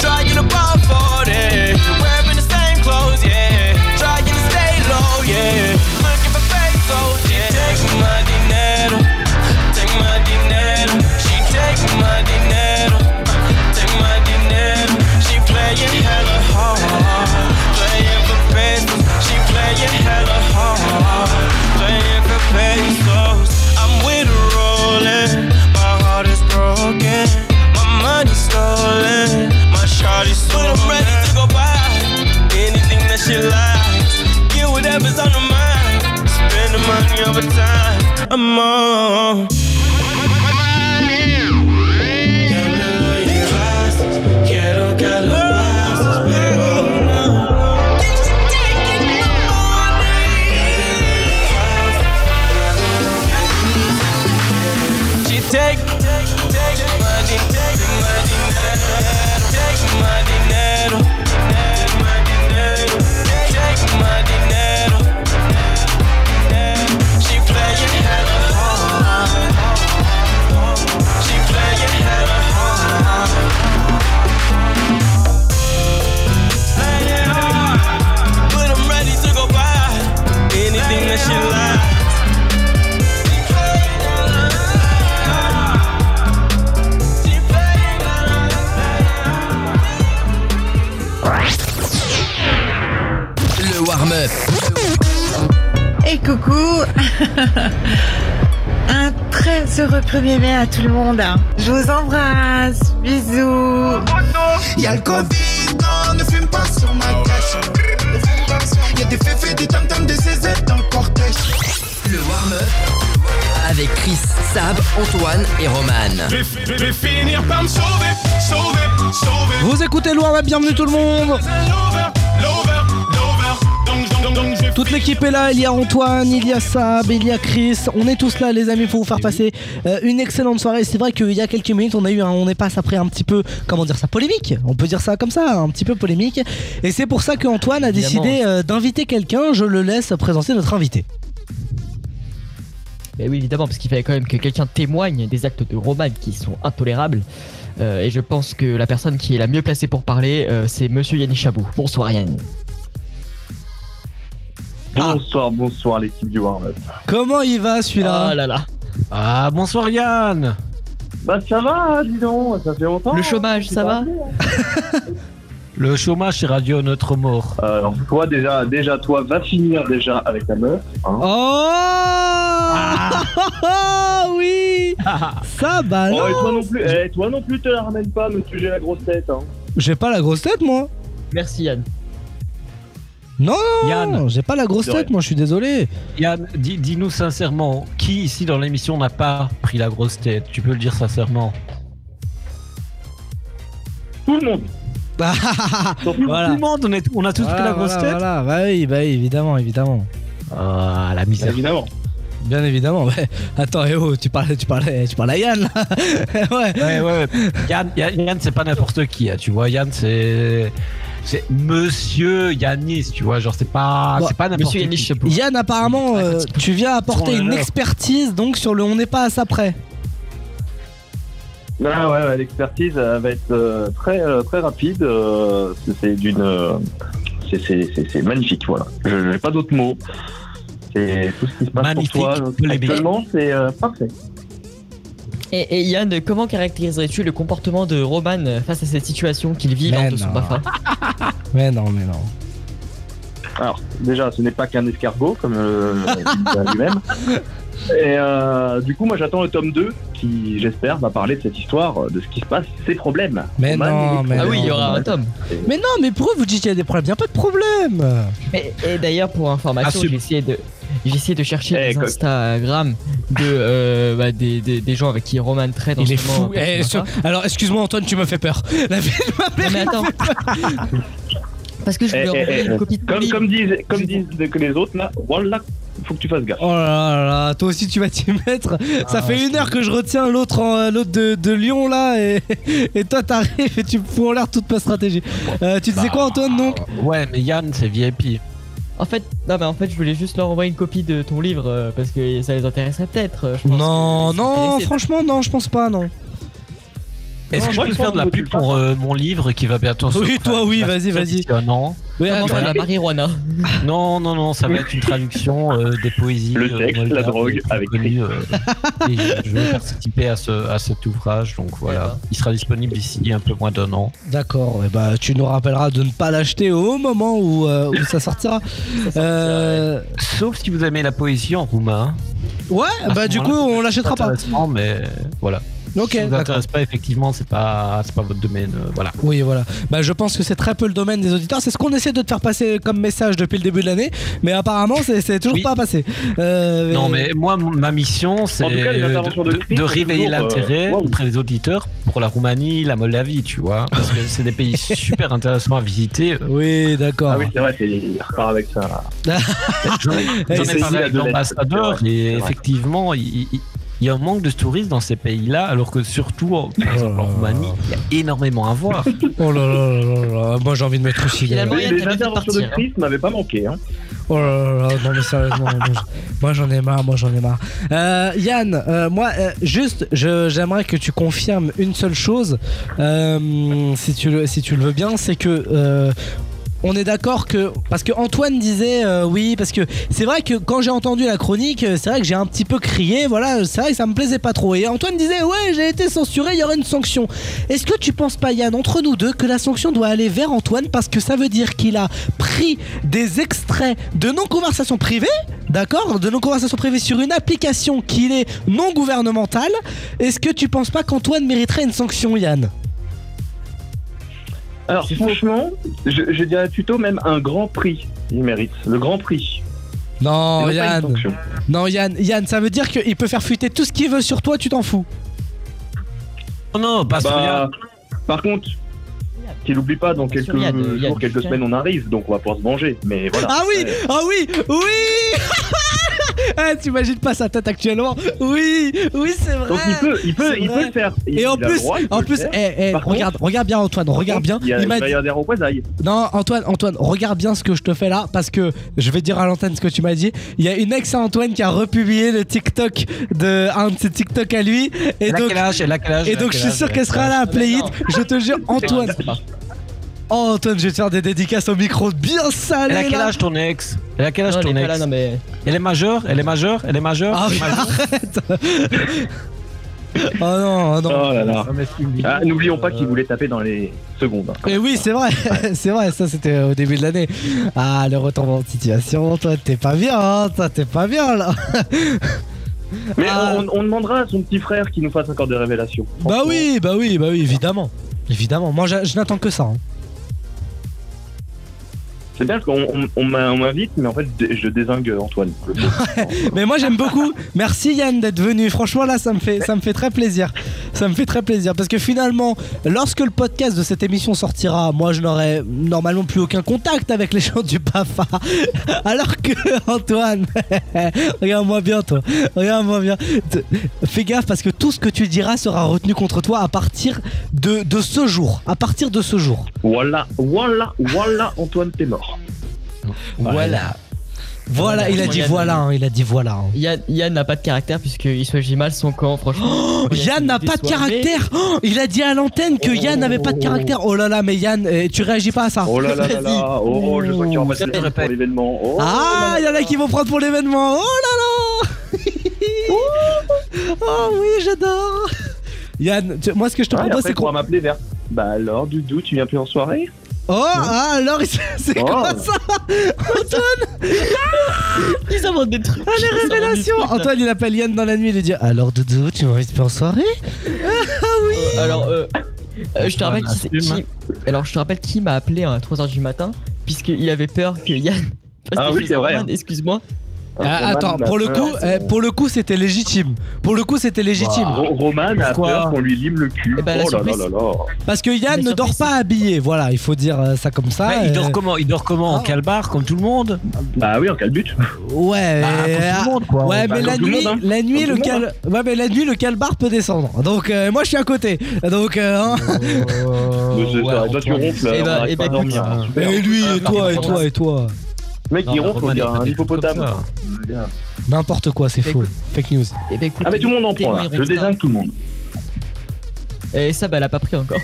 Coucou Un très heureux 1er mai à tout le monde. Je vous embrasse. Bisous. Y'a le Covid, non, ne fume pas sur ma cache. Y'a des féfés, des tam-tams, des CZ dans le cortège. Le warm-up avec Chris, Sab, Antoine et Roman. Je vais- finir par me sauver, sauver, sauver. Vous écoutez le warm-up, bienvenue tout le monde Toute l'équipe est là, il y a Antoine, il y a Sab, il y a Chris, on est tous là les amis pour vous faire passer euh, une excellente soirée. C'est vrai qu'il y a quelques minutes on a eu un on est passe après un petit peu, comment dire ça, polémique, on peut dire ça comme ça, un petit peu polémique. Et c'est pour ça que Antoine a décidé euh, d'inviter quelqu'un, je le laisse présenter notre invité. Mais oui, évidemment, parce qu'il fallait quand même que quelqu'un témoigne des actes de Roman qui sont intolérables. Euh, et je pense que la personne qui est la mieux placée pour parler, euh, c'est Monsieur Yannick Chabot. Bonsoir Yann. Bonsoir, bonsoir l'équipe du Warm-Up. Comment il va celui-là Ah là là. Ah, bonsoir Yann Bah ça va, dis donc, ça fait longtemps. Le chômage, Tu ça va bien Le chômage, c'est radio notre mort. Euh, alors toi déjà, déjà toi va finir déjà avec ta meuf. hein. Oh Oui Ça bah Oh, et toi non non plus, eh, toi non plus te la ramène pas, monsieur j'ai la grosse tête. Hein. J'ai pas la grosse tête moi Merci Yann. Non, non, Yann. non, j'ai pas la grosse tête moi, je suis désolé. Yann, dis- dis-nous sincèrement, qui ici dans l'émission n'a pas pris la grosse tête? Tu peux le dire sincèrement. Tout le monde. voilà. Tout le monde, on, est- on a tous pris la grosse voilà, tête Voilà, bah oui, bah oui, évidemment, évidemment. Ah, la misère. Évidemment. Bien évidemment, ouais. Attends, eh oh, tu parlais, tu parlais, tu parlais à Yann là Ouais. Ouais, ouais. Yann, Yann, Yann, c'est pas n'importe qui, hein, tu vois. Yann, c'est. C'est Monsieur Yannis, tu vois. Genre, c'est pas, Bon, c'est pas n'importe qui. Yann, apparemment, euh, tu viens apporter une expertise donc sur le on n'est pas à ça près. Ah ouais, ouais, l'expertise va être euh, très euh, très rapide. euh, c'est- d'une, euh, c'est- c'est c'est- c'est magnifique. Voilà. Je n'ai pas d'autres mots. C'est tout ce qui se passe Magnifique, pour toi. Actuellement, c'est euh, parfait. Et, et Yann, comment caractériserais-tu le comportement de Roman face à cette situation qu'il vit lors Mais de son non. BAFA Mais non, mais non. Alors, déjà, ce n'est pas qu'un escargot, comme euh, il dit lui-même. Et euh, du coup, moi, j'attends le tome 2 qui, j'espère, va parler de cette histoire, de ce qui se passe, ses problèmes. Mais Roman, non, mais Ah oui, il y aura un tome. Mais non, mais pourquoi vous dites qu'il y a des problèmes Il y a pas de problème. Et, et d'ailleurs, pour information, Ah, j'ai essayé de. J'ai essayé de chercher Eh, des coq. Instagram de euh, bah, des, des, des gens avec qui Roman traite en Il est ce moment fou. Eh, sur-. Alors, excuse-moi, Antoine, tu me fais peur. La vie de ma mère. Non, mais attends. Parce que je Eh, voulais eh, envoyer eh, une copie de comme, comme disent, comme disent que les autres, là, voilà, faut que tu fasses gaffe. Oh là là là, toi aussi tu vas t'y mettre. Ça Ah, fait une heure que je retiens l'autre en- l'autre de, de Lyon là et, et toi t'arrives et tu me fous en l'air toute ma stratégie. Euh, tu disais quoi Antoine donc? Ouais, mais Yann, c'est VIP. En fait, non, mais en fait, je voulais juste leur envoyer une copie de ton livre euh, parce que ça les intéresserait peut-être. euh, je pense Non, non, intéressés. franchement non, je pense pas non. Est-ce que je peux faire de la pub pour euh, mon livre qui va bientôt Oui, toi, oui, vas-y, vas-y. Non, Oui, la marijuana non, non, non, ça va être une traduction euh, des poésies. Le euh, sexe, la drogue, avec connues, euh, et je vais participer à, ce, à cet ouvrage, donc voilà. D'accord. Il sera disponible d'ici un peu moins d'un an. D'accord, et bah tu nous rappelleras de ne pas l'acheter au moment où, où ça sortira. Sauf si vous aimez la poésie en roumain. ouais, À bah du coup on l'achètera pas. Mais voilà. Ok, si ça vous intéresse pas, effectivement, c'est pas, c'est pas votre domaine. euh, voilà. Oui, voilà. Bah, je pense que c'est très peu le domaine des auditeurs. C'est ce qu'on essaie de te faire passer comme message depuis le début de l'année, mais apparemment, c'est c'est toujours Oui. pas passé. Euh, Non, mais moi, ma mission, c'est En tout cas, les de, interventions de de- Chris de sont réveiller toujours, euh, l'intérêt waouh. auprès des auditeurs pour la Roumanie, la Moldavie, tu vois. Parce que c'est des pays super intéressants à visiter. Oui, d'accord. Ah oui, c'est vrai, c'est il repart avec ça. là. J'en ai, j'en ai c'est parlé la avec de vrai, et effectivement, il, il- il y a un manque de touristes dans ces pays-là, alors que surtout, en- par exemple, en Roumanie, il y a énormément à voir. Oh là là là là là. Moi, j'ai envie de me Yann, les de interventions de Chris m'avaient pas manqué. Hein. Oh là là là, non mais sérieusement, moi, je- moi j'en ai marre, moi j'en ai marre. Euh, Yann, euh, moi euh, juste, je- j'aimerais que tu confirmes une seule chose, euh, si tu le, si tu le veux bien, c'est que euh, on est d'accord que parce que Antoine disait euh, oui parce que c'est vrai que quand j'ai entendu la chronique euh, c'est vrai que j'ai un petit peu crié voilà c'est vrai que ça me plaisait pas trop. Et Antoine disait ouais j'ai été censuré il y aurait une sanction. Est-ce que tu penses pas Yann entre nous deux que la sanction doit aller vers Antoine parce que ça veut dire qu'il a pris des extraits de nos conversations privées d'accord de nos conversations privées sur une application qui est non gouvernementale est-ce que tu penses pas qu'Antoine mériterait une sanction Yann? Alors, franchement, je, je dirais plutôt même un grand prix. Il mérite le grand prix. non Yann non Yann Yann ça veut dire qu'il peut faire fuiter tout ce qu'il veut sur toi tu t'en fous Non, non, pas Bah, par contre, qu'il n'oublie pas, dans quelques sûr, euh, Yann, jours, quelques semaines, on arrive, donc on va pouvoir se venger. Mais voilà. Ah oui, ah oui, oui Ah, T'imagines pas sa tête actuellement Oui, oui, c'est vrai Donc il peut, il peut, il peut le faire. Il- Et en plus, droit, en plus, eh, eh, regarde, contre- regarde bien Antoine, regarde bien. Il, y a, Il va y avoir des représailles. non, Antoine, Antoine, regarde bien ce que je te fais là, parce que je vais dire à l'antenne ce que tu m'as dit. Il y a une ex à Antoine qui a republié le TikTok de un de ses TikTok à lui, et Elle a donc, quel âge Elle a quel âge et donc je suis sûr qu'elle sera là à Play It. Je te jure, Antoine. Oh Antoine, je vais te faire des dédicaces au micro bien salé. Elle a quel âge ton ex Elle a quel âge Non, elle ton est ex pas là, non mais. Elle est majeure Elle est majeure Elle est majeure Ah Elle oui, est majeure arrête Oh non, oh non. Oh là là. Ah, N'oublions pas qu'il voulait taper dans les secondes. hein. Et oui, c'est vrai, c'est vrai, ça c'était au début de l'année. Ah, le retournement de situation, toi t'es pas bien, hein, toi t'es pas bien là. Mais Ah. on, on demandera à son petit frère qu'il nous fasse encore des révélations. Bah oui, bah oui, bah oui, évidemment. Évidemment, moi je, je n'attends que ça. hein. C'est bien parce qu'on on, on m'invite, mais en fait, je désingue Antoine. Mais moi j'aime beaucoup. Merci Yann d'être venu. Franchement là ça me fait ça me fait très plaisir. Ça me fait très plaisir parce que finalement lorsque le podcast de cette émission sortira, moi je n'aurai normalement plus aucun contact avec les gens du Pafa. Alors que Antoine, regarde-moi bien toi. Regarde-moi bien. Fais gaffe parce que tout ce que tu diras sera retenu contre toi à partir de, de ce jour. À partir de ce jour. Voilà, voilà, voilà, Antoine, t'es mort. Voilà. Voilà, il a dit voilà, hein, il a dit voilà. hein. Yann Yann n'a pas de caractère puisqu'il choisit mal son camp, franchement. Oh, Yann n'a pas de caractère Oh, Il a dit à l'antenne que Yann n'avait pas de caractère Oh là là mais Yann euh, tu réagis pas à ça Oh là là là là, oh, je vois qu'il y aura pas de Répète. pour l'événement. Oh, Ah il y en a qui vont prendre pour l'événement Oh là là Oh oui j'adore Yann tu- moi ce que je te Ouais, propose après, c'est qu'on m'appeler vers. Bah alors, Doudou, tu viens plus en soirée? Oh ah, alors il- c'est Oh. quoi ça Antoine Ils inventent des trucs. Ah les révélations. Antoine il appelle Yann dans la nuit il lui dit Alors Doudou tu m'invites pas en soirée Ah oui Alors, euh, euh, je te rappelle Antoine qui, qui- alors je te rappelle qui m'a appelé à 3h du matin puisqu'il avait peur que Yann Ah oui, c'est vrai. Excuse-moi. Ah, attends, pour le coup, eh, pour le coup, c'était légitime. Pour le coup, c'était légitime. Ro- Roman a peur qu'on lui lime le cul. Eh ben, la oh là là surprise- là là. Parce que Yann ne dort pas habillé. Voilà, il faut dire euh, ça comme ça. Ouais, il dort euh, comment Il dort comment En Ah. calbar comme tout le monde Bah oui, en calbut. Ouais, Bah, comme euh, tout le monde, quoi. ouais, Bah, mais la nuit, monde, hein. la nuit, Comme le cal, ouais, mais la nuit, le calbar peut descendre. Donc euh, moi, je suis à côté. Donc, euh, hein. Toi tu ronfles, Eh bah, bah, hein, super. et lui, et toi, et toi, et toi. Mec, Non, il ronfle, il dirait a un hippopotame. N'importe quoi, c'est Bah, faux. Fake news. Eh ben, Ah mais tout le monde en prend là, je Théorie désingue tout le monde. Et ça, bah, elle a pas pris encore.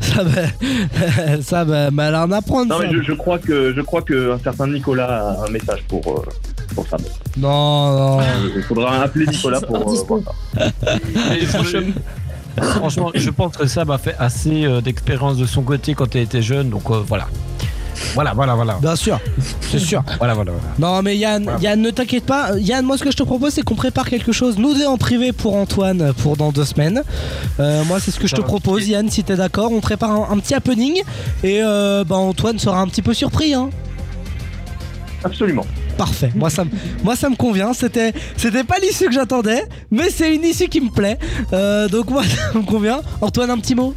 Ça, bah, ça, bah, mais elle en apprendre. Non ça. mais je, je crois que je crois que un certain Nicolas a un message pour euh, pour ça. Non, non. Il faudra appeler Nicolas pour euh, voir ça. Franchement, franchement, je pense que Sam a fait assez euh, d'expérience de son côté quand il était jeune, donc euh, voilà. Voilà, voilà, voilà. Bien sûr, c'est sûr. Voilà, voilà, voilà. Non mais Yann, Voilà. Yann ne t'inquiète pas. Yann, moi ce que je te propose c'est qu'on prépare quelque chose, nous deux en privé pour Antoine pour dans deux semaines. Euh, moi c'est ce que je te propose. Yann si t'es d'accord. On prépare un, un petit happening et euh, bah, Antoine sera un petit peu surpris. Hein. Absolument. Parfait. Moi ça, me- moi ça me convient. C'était, c'était pas l'issue que j'attendais, mais c'est une issue qui me plaît. Euh, donc moi ça me convient. Antoine un petit mot?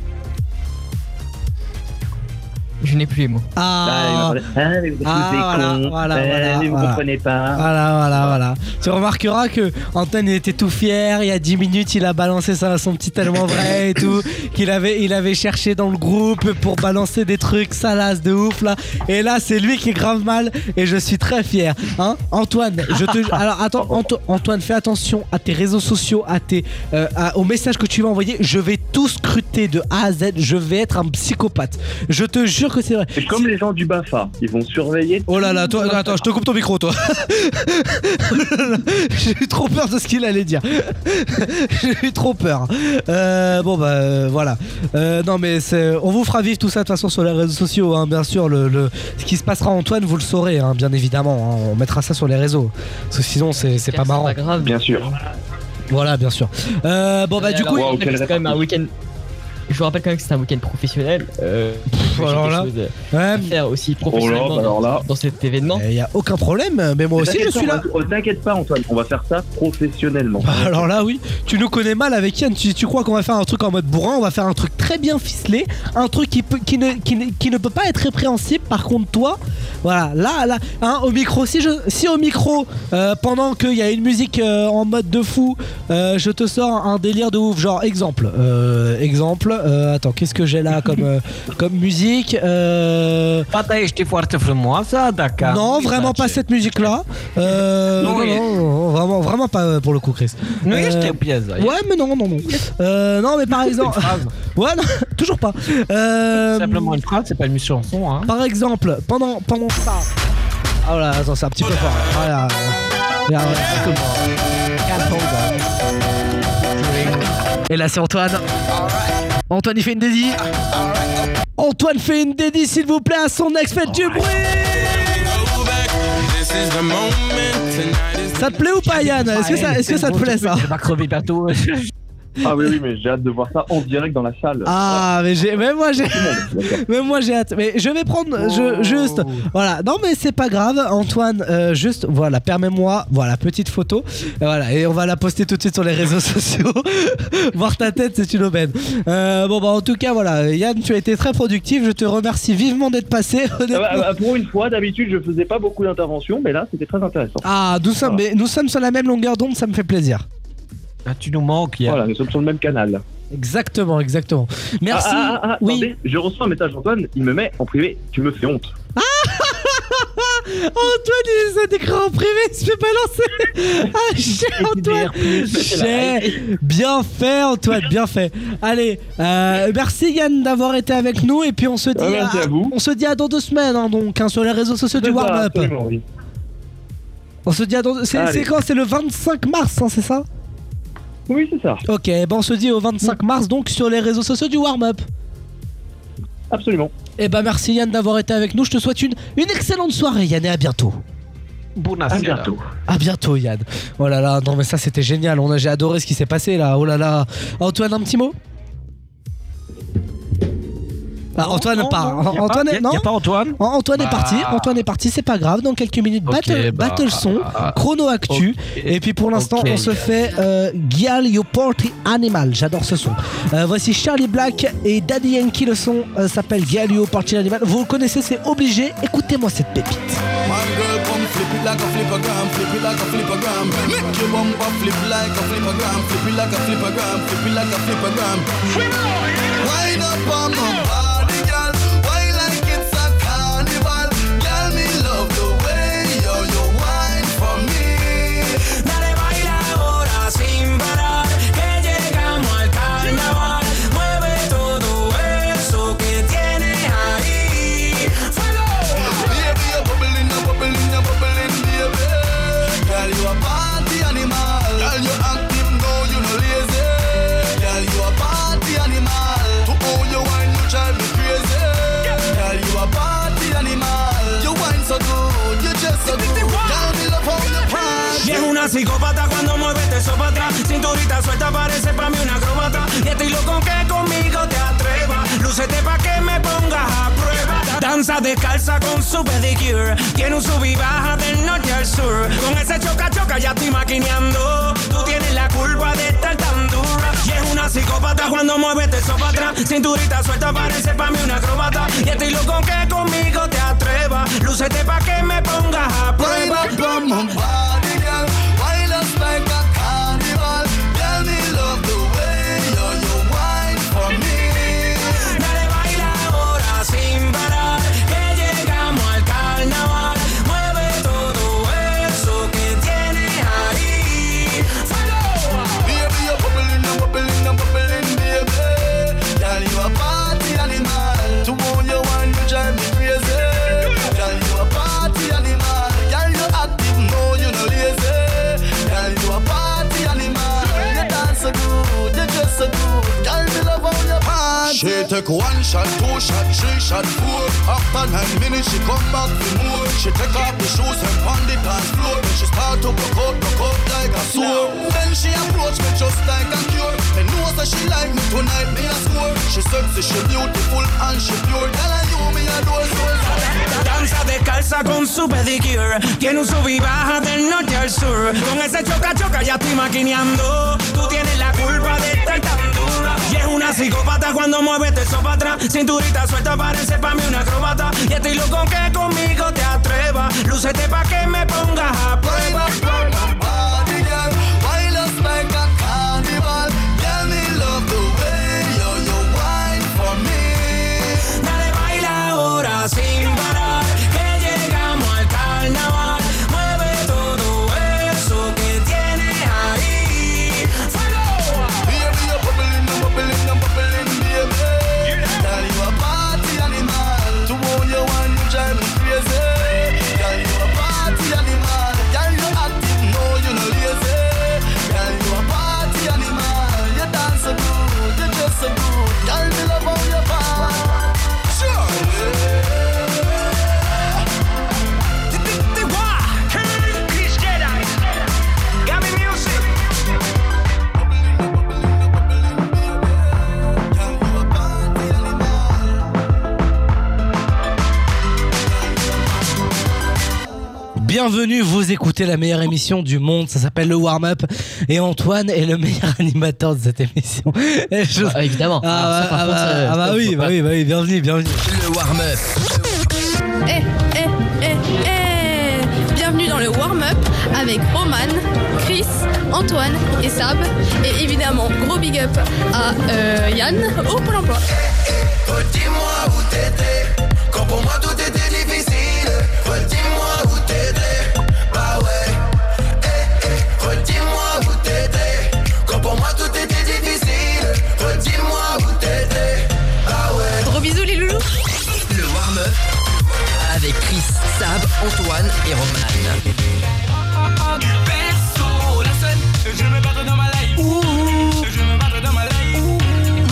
Je n'ai plus les mots. Ah. Ah, mais vous Ah, voilà, cons. voilà, Eh, voilà, mais vous voilà. comprenez pas. Voilà, voilà, voilà. Tu remarqueras que Antoine il était tout fier. Il y a 10 minutes, il a balancé ça, son petit tellement vrai et tout. Qu'il avait, il avait cherché dans le groupe pour balancer des trucs salaces de ouf là. Et là, c'est lui qui est grave mal. Et je suis très fier. Hein Antoine, je te. Alors attends, Anto- Antoine, fais attention à tes réseaux sociaux, à tes, euh, à- aux messages que tu vas envoyer. Je vais tout scruter de A à Z. Je vais être un psychopathe. Je te jure que c'est vrai. C'est comme les gens du Bafa, ils vont surveiller. Oh là là, toi, attends, je te coupe ton micro, toi. J'ai eu trop peur de ce qu'il allait dire. J'ai eu trop peur. Euh, bon bah euh, voilà. Euh, non mais c'est, on vous fera vivre tout ça de toute façon sur les réseaux sociaux, hein, bien sûr. Le, le- ce qui se passera Antoine, vous le saurez, hein, bien évidemment. hein. on mettra ça sur les réseaux. Parce que sinon c'est, pas marrant. Pas grave. Bien sûr. Voilà, bien sûr. Euh, bon bah Et du alors, coup, c'est quand même un week-end. Je vous rappelle quand même que c'est un week-end professionnel. Euh, alors là, ouais, à faire aussi professionnellement Oh là, alors là. dans, dans cet événement. il y a aucun problème. Mais moi aussi, je suis là. T'inquiète pas, Antoine, on va faire ça professionnellement. Bah, alors là oui, tu nous connais mal avec Yann, tu, tu crois qu'on va faire un truc en mode bourrin, on va faire un truc très bien ficelé, un truc qui, peut, qui, ne, qui, ne, qui ne peut pas être répréhensible, par contre toi, voilà, là, là, hein, au micro, si, je, si au micro, euh, pendant qu'il y a une musique euh, en mode de fou, euh, je te sors un délire de ouf, genre exemple, euh, exemple, euh, attends, qu'est-ce que j'ai là comme, euh, comme musique? Euh, Poate ești foarte frumoasă, dacă... Non, vraiment pas cette musique-là. Euh, Non, non, non, vraiment, vraiment pas euh, pour le coup, Chris. Euh, ești pieză. Ouais, mais non, non, non. Euh, non, mais par exemple. ouais, non, toujours pas. Euh, Simplement une phrase, c'est pas une chanson. Hein. par exemple, pendant, pendant ça. Ah là, attends, c'est un petit peu fort. Voilà. Regarde. Et là, c'est Antoine. Antoine, il fait une dédie. Antoine fait une dédie, s'il vous plaît, à son ex. Faites du bruit. Ça te plaît ou pas, Yann? Est-ce que, ça, est-ce que ça te plaît, ça? Il va crever bientôt. Ah oui, oui, mais j'ai hâte de voir ça en direct dans la salle. Ah, mais j'ai, même moi j'ai, même moi j'ai hâte. Mais je vais prendre, je, juste, voilà. Non, mais c'est pas grave, Antoine. euh, juste, voilà, permets-moi, voilà, petite photo, Et voilà, et on va la poster tout de suite sur les réseaux sociaux. Voir ta tête, c'est une aubaine. Euh, bon, bah en tout cas, voilà, Yann, tu as été très productif. Je te remercie vivement d'être passé. Ah bah, bah, pour une fois, d'habitude, je faisais pas beaucoup d'interventions, mais là, c'était très intéressant. Ah, nous sommes, mais nous sommes sur la même longueur d'onde, ça me fait plaisir. Ah, tu nous manques, Yann. Voilà, nous sommes sur le même canal. Exactement, exactement. Merci. Ah, ah, ah, oui. attendez, je reçois un message d'Antoine, il me met en privé, tu me fais honte. Antoine, il essaie d'écrire en privé, il se fait balancer. Ah, cher Antoine. Cher. Bien fait, Antoine, bien fait. Allez, euh, merci Yann d'avoir été avec nous et puis on se dit, Ah, à vous. on se dit à dans deux semaines, hein, donc hein, sur les réseaux sociaux du warm-up. oui. On se dit à dans. C'est Allez. c'est quand? C'est le 25 mars, hein, c'est ça? Oui, c'est ça. Ok, ben on se dit au 25 mars, donc sur les réseaux sociaux du warm-up. Absolument. Et ben merci Yann d'avoir été avec nous. Je te souhaite une, une excellente soirée, Yann, et à bientôt. À bientôt. À bientôt Yann. Oh là là, non mais ça c'était génial. On a j'ai adoré ce qui s'est passé là. Oh là là. Antoine, un petit mot? Ah, Antoine non, a Antoine pas- est- y a- non y a pas Antoine? An- Antoine est Bah. parti. Antoine est parti. C'est pas grave. Dans quelques minutes, battle, bah, battle son, chrono actu. Et puis pour l'instant, on se fait euh, Gyal You Party Animal. J'adore ce son. Euh, voici Charlie Black et Daddy Yankee. Le son euh, s'appelle Gyal You Party Animal. Vous le connaissez, c'est obligé. Écoutez-moi cette pépite. Psicópata cuando mueve eso para atrás. Cinturita suelta parece para mí una acróbata. Y estoy loco que conmigo te atrevas. Lúcete pa' que me pongas a prueba. Danza descalza con su pedicure. Tiene un sub y baja del norte al sur. Con ese choca choca ya estoy maquineando. Tú tienes la culpa de estar tan dura. Y es una psicópata cuando mueve eso para atrás. Cinturita suelta parece para mí una acróbata. Y estoy loco que conmigo te atrevas. Lúcete pa' que me pongas a prueba. up take one shot, two shot, three shot, four. After nine minutes, she come back for more. She take off the shoes and on the dance floor. She start to broke out, broke out like a sword. Then she approach me just like a cure. Me know that she like me tonight, me a score. She sexy, she beautiful and she pure. Girl, I you me adore so. Danza descalza con su pedicure. Tiene un sub y baja del norte al sur. Con ese choca choca ya estoy maquineando. Tú tienes la culpa Una psicópata cuando mueve eso para atrás. Cinturita suelta parece para mí una acróbata. Y estoy loco que conmigo te atrevas. Lúcete pa' que me pongas a prueba. Bienvenue, vous écoutez la meilleure émission du monde, ça s'appelle le warm-up et Antoine est le meilleur animateur de cette émission. Je- Ah, évidemment. Ah, bah, ah contre, bah, ah bah oui, bah oui, bah oui, bienvenue, bienvenue. Le warm-up. Eh, eh, eh, eh Bienvenue dans le warm-up avec Roman, Chris, Antoine et Sab. Et évidemment, gros big up à euh, Yann au Pôle emploi. Dis-moi où t'étais Quand pour moi tout était Antoine et Roman.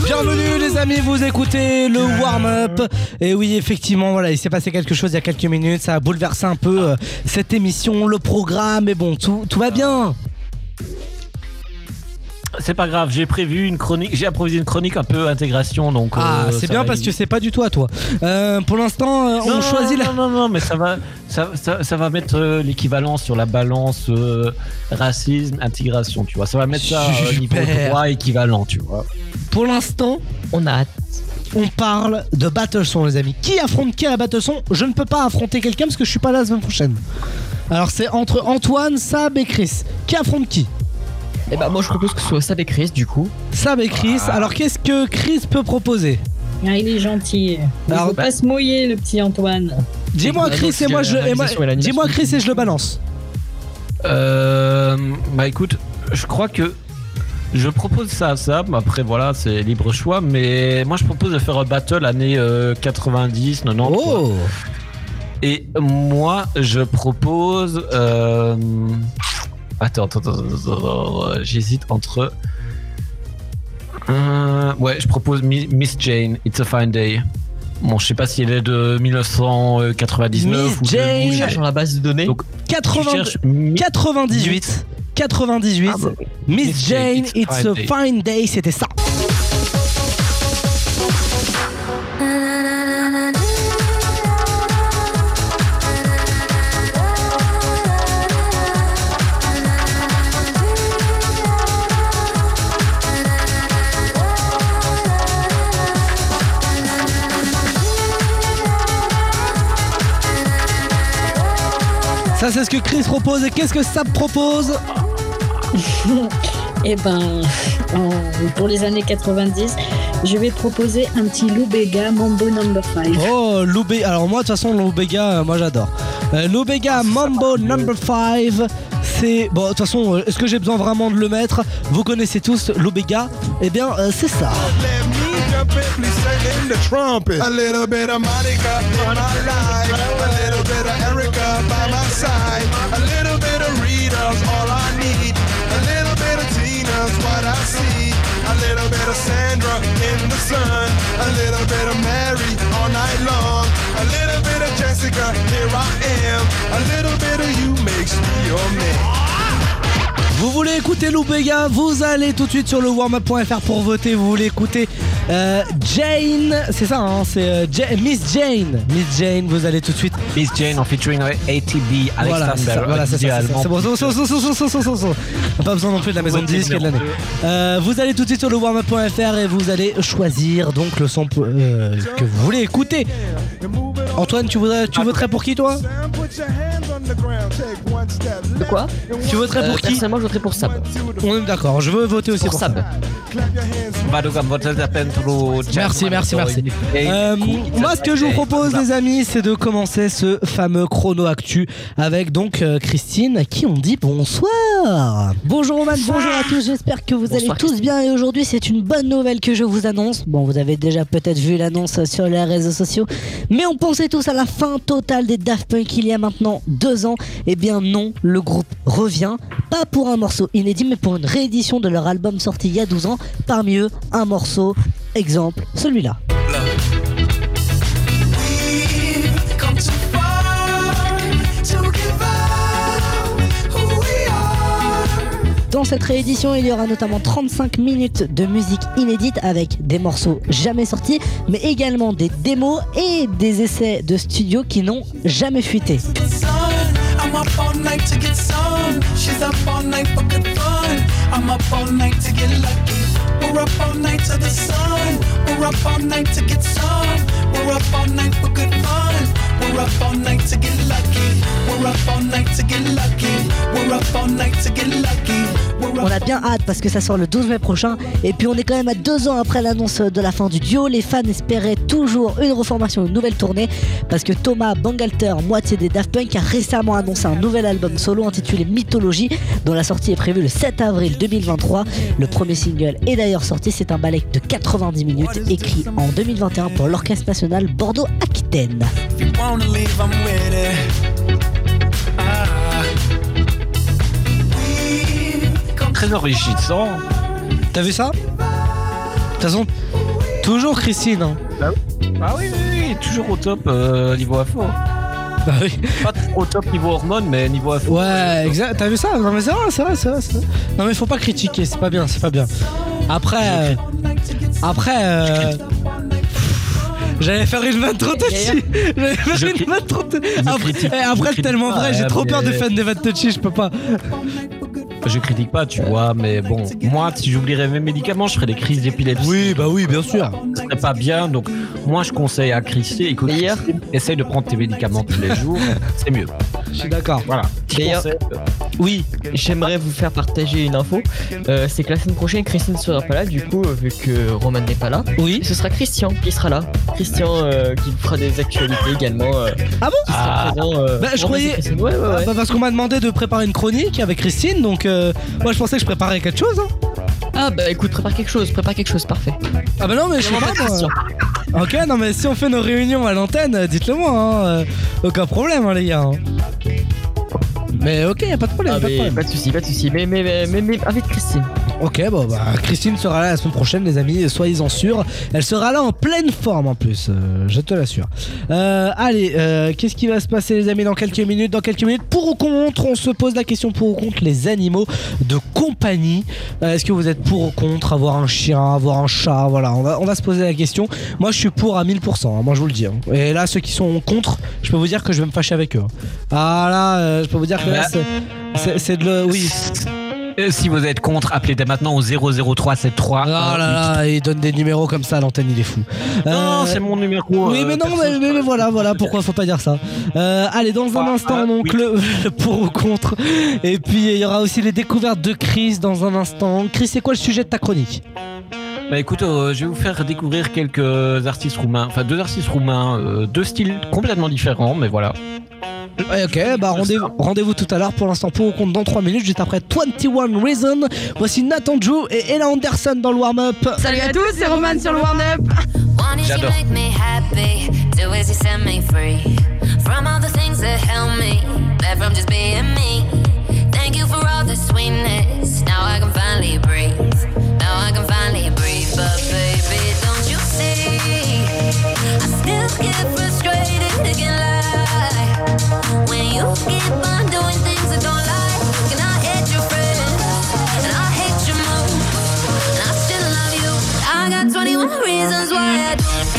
Bienvenue les amis, vous écoutez le warm-up. Et oui, effectivement, voilà, il s'est passé quelque chose il y a quelques minutes, ça a bouleversé un peu euh, cette émission, le programme, mais bon, tout, tout va bien. C'est pas grave, j'ai prévu une chronique, j'ai improvisé une chronique un peu intégration, donc. Ah, euh, c'est bien parce que c'est pas du tout à toi. Euh, pour l'instant, euh, on Non, choisit non, la. Non, non, non, mais ça va, ça, ça, ça va mettre euh, l'équivalence sur la balance euh, racisme, intégration, tu vois. Ça va mettre ça au niveau Super. droit équivalent, tu vois. Pour l'instant, on a On parle de Battleson, les amis. Qui affronte qui à la Battleson? Je ne peux pas affronter quelqu'un parce que je suis pas là la semaine prochaine. Alors, c'est entre Antoine, Sab et Chris. Qui affronte qui? Eh bah, moi je propose que ce soit Sab et Chris du coup. Sab et Chris. Alors, qu'est-ce que Chris peut proposer Ah, il est gentil. Il Alors- faut pas se mouiller, le petit Antoine. Dis-moi Chris et moi je. et moi- Dis-moi Chris et je le balance. Euh, bah écoute, je crois que je propose ça à Sam. Après voilà, c'est libre choix, mais moi je propose de faire un battle année euh, 90, 90. Oh. quoi. Et moi je propose. euh, Attends, attends, attends, attends, j'hésite entre. Euh, ouais, je propose Mi- Miss Jane, It's a Fine Day. Bon, je sais pas si elle est de 1999 Miss ou de- Jane. ou- Cherche dans la base de données. Donc, 80 tu cherches 98. 98. Ah bah, Miss Miss Jane, Jane, It's a Fine Day, c'était ça. Ça, c'est ce que Chris propose. Et qu'est-ce que Sab propose Eh ben, en- pour les années 90, je vais proposer un petit Lou Bega Mambo Number 5. Oh, Loubé. Alors, moi, de toute façon, Loubega, euh, moi, j'adore. Euh, Loubega Mambo Number 5. C'est. Bon, de toute façon, euh, est-ce que j'ai besoin vraiment de le mettre? Vous connaissez tous Loubega Eh bien, euh, c'est ça. Please sing in the trumpet. A little bit of Monica in my life. A little bit of Erica by my side. A little bit of Rita's all I need. A little bit of Tina's what I see. A little bit of Sandra in the sun. A little bit of Mary all night long. A little bit of Jessica, here I am. A little bit of you makes me your man. Vous voulez écouter Loubega? Vous allez tout de suite sur le warmup.fr pour voter. Vous voulez écouter euh, Jane C'est ça, hein, c'est euh, Ja- Miss Jane. Miss Jane, vous allez tout de suite. Miss Jane en featuring avec ATB, Voilà, c'est ça, Alexander. voilà, c'est ça, c'est ça, idéalement. c'est bon, c'est bon, c'est bon, c'est bon, c'est bon, c'est bon, c'est bon, c'est bon. Pas besoin non plus de la maison de disques et de l'année. Euh, vous allez tout de suite sur le warmup.fr et vous allez choisir donc le son euh, que vous voulez écouter. Antoine, tu voudrais, tu voterais pour qui toi? De quoi? Tu voterais pour Euh, qui? Personnellement, je voterais pour Sab. On est d'accord, je veux voter aussi Pour pour, Sab. ça. Merci, merci, merci. Euh, moi, ce que je vous propose, les amis, c'est de commencer ce fameux chrono actu avec donc euh, Christine, à qui on dit bonsoir. Bonjour Roman, bonjour à tous, j'espère que vous Bonsoir, allez tous bien et aujourd'hui c'est une bonne nouvelle que je vous annonce. Bon, vous avez déjà peut-être vu l'annonce sur les réseaux sociaux, mais on pensait tous à la fin totale des Daft Punk il y a maintenant deux ans. Eh bien non, le groupe revient, pas pour un morceau inédit, mais pour une réédition de leur album sorti il y a 12 ans. Parmi eux, un morceau, exemple, celui-là. Dans cette réédition, il y aura notamment 35 minutes de musique inédite avec des morceaux jamais sortis, mais également des démos et des essais de studio qui n'ont jamais fuité. We're up all night to the sun. We're up all night to get some. We're up all night for good fun. We're up all night to get lucky. We're up all night to get lucky. We're up all night to get lucky. On a bien hâte parce que ça sort le 12 mai prochain. Et puis on est quand même à deux ans après l'annonce de la fin du duo. Les fans espéraient toujours une reformation, une nouvelle tournée. Parce que Thomas Bangalter, moitié des Daft Punk, a récemment annoncé un nouvel album solo intitulé Mythologie, dont la sortie est prévue le 7 avril 2023. Le premier single est d'ailleurs sorti. C'est un ballet de 90 minutes écrit en 2021 pour l'Orchestre National Bordeaux-Aquitaine. Wanna leave, I'm with it. Ah. Très enrichissant. T'as vu ça? De toute façon, toujours Christine. hein. Ah oui, oui, oui, toujours au top euh, niveau info. Bah oui. Pas au top niveau hormones, mais niveau info. Ouais, exact. T'as vu ça? Non mais c'est vrai, c'est vrai, c'est vrai, c'est vrai. Non mais faut pas critiquer, c'est pas bien, c'est pas bien. Après, euh, après, euh, j'allais faire une vanne trop touchy. J'allais faire Je une vanne trop touchy. Après, eh, après tellement pas, vrai, j'ai hein, trop peur de faire des vannes touchy, je peux pas. Je critique pas, tu vois, mais bon, moi, si j'oublierais mes médicaments, je ferais des crises d'épilepsie. Oui, bah oui, bien sûr. Ce serait pas bien, donc moi, je conseille à Christy, écoute, essaye de prendre tes médicaments tous les jours, c'est mieux. Je suis d'accord. Voilà. D'ailleurs- euh, Oui, j'aimerais vous faire partager une info. Euh, c'est que la semaine prochaine, Christine sera pas là. Du coup, euh, vu que Roman n'est pas là, oui. ce sera Christian qui sera là. Christian euh, qui fera des actualités également. euh, Ah bon qui sera présent. euh, Bah, je croyais. Ouais, ouais, ouais. Ah, bah, parce qu'on m'a demandé de préparer une chronique avec Christine, donc euh, moi je pensais que je préparais quelque chose. Hein. Ah bah écoute, prépare quelque chose, prépare quelque chose, parfait. Ah bah non, mais je sais pas. Ok, non, mais si on fait nos réunions à l'antenne, dites-le moi. Hein, euh, aucun problème, hein, les gars. hein. Mais ok, y a pas de problème. Ah, pas de problème. pas de soucis, pas de soucis. Mais, mais, mais, mais, mais avec Christine. Ok, bon, bah, Christine sera là la semaine prochaine, les amis, soyez-en sûrs. Elle sera là en pleine forme en plus, euh, je te l'assure. Euh, allez, euh, qu'est-ce qui va se passer, les amis, dans quelques minutes Dans quelques minutes, pour ou contre, on se pose la question pour ou contre les animaux de compagnie. Euh, Est-ce que vous êtes pour ou contre avoir un chien, avoir un chat? Voilà, on va, on va se poser la question. Moi, je suis pour à 1000%, hein, moi je vous le dis. hein. Et là, ceux qui sont contre, je peux vous dire que je vais me fâcher avec eux. hein. Ah là, euh, je peux vous dire que là, c'est- de le. Oui. euh, si vous êtes contre, appelez dès maintenant au 00373. Oh là là, il donne des numéros comme ça à l'antenne, il est fou. Non, Euh, c'est mon numéro. Oui, euh, mais non, mais, mais- mais voilà, voilà, pourquoi faut pas dire ça. Euh, allez, dans un Ah, instant, donc, oui. le, le pour ou contre. Et puis, il y aura aussi les découvertes de Chris dans un instant. Chris, c'est quoi le sujet de ta chronique? Bah écoute, euh, je vais vous faire découvrir quelques artistes roumains, enfin deux artistes roumains, euh, deux styles complètement différents, mais voilà. Ouais, ok, bah rendez-vous rendez-vous tout à l'heure. Pour l'instant, pour ou contre dans 3 minutes, juste après 21 Reason. Voici Nathan Drew et Ella Anderson dans le warm-up. Salut à tous, c'est Roman sur le warm-up. One is you J'adore. make me happy, two is you set me free from all the things that held me back from just being me. Thank you for all the sweetness. Now I can finally breathe. Now I can finally breathe. But baby, don't you see? I still get frustrated, again reasons why I do.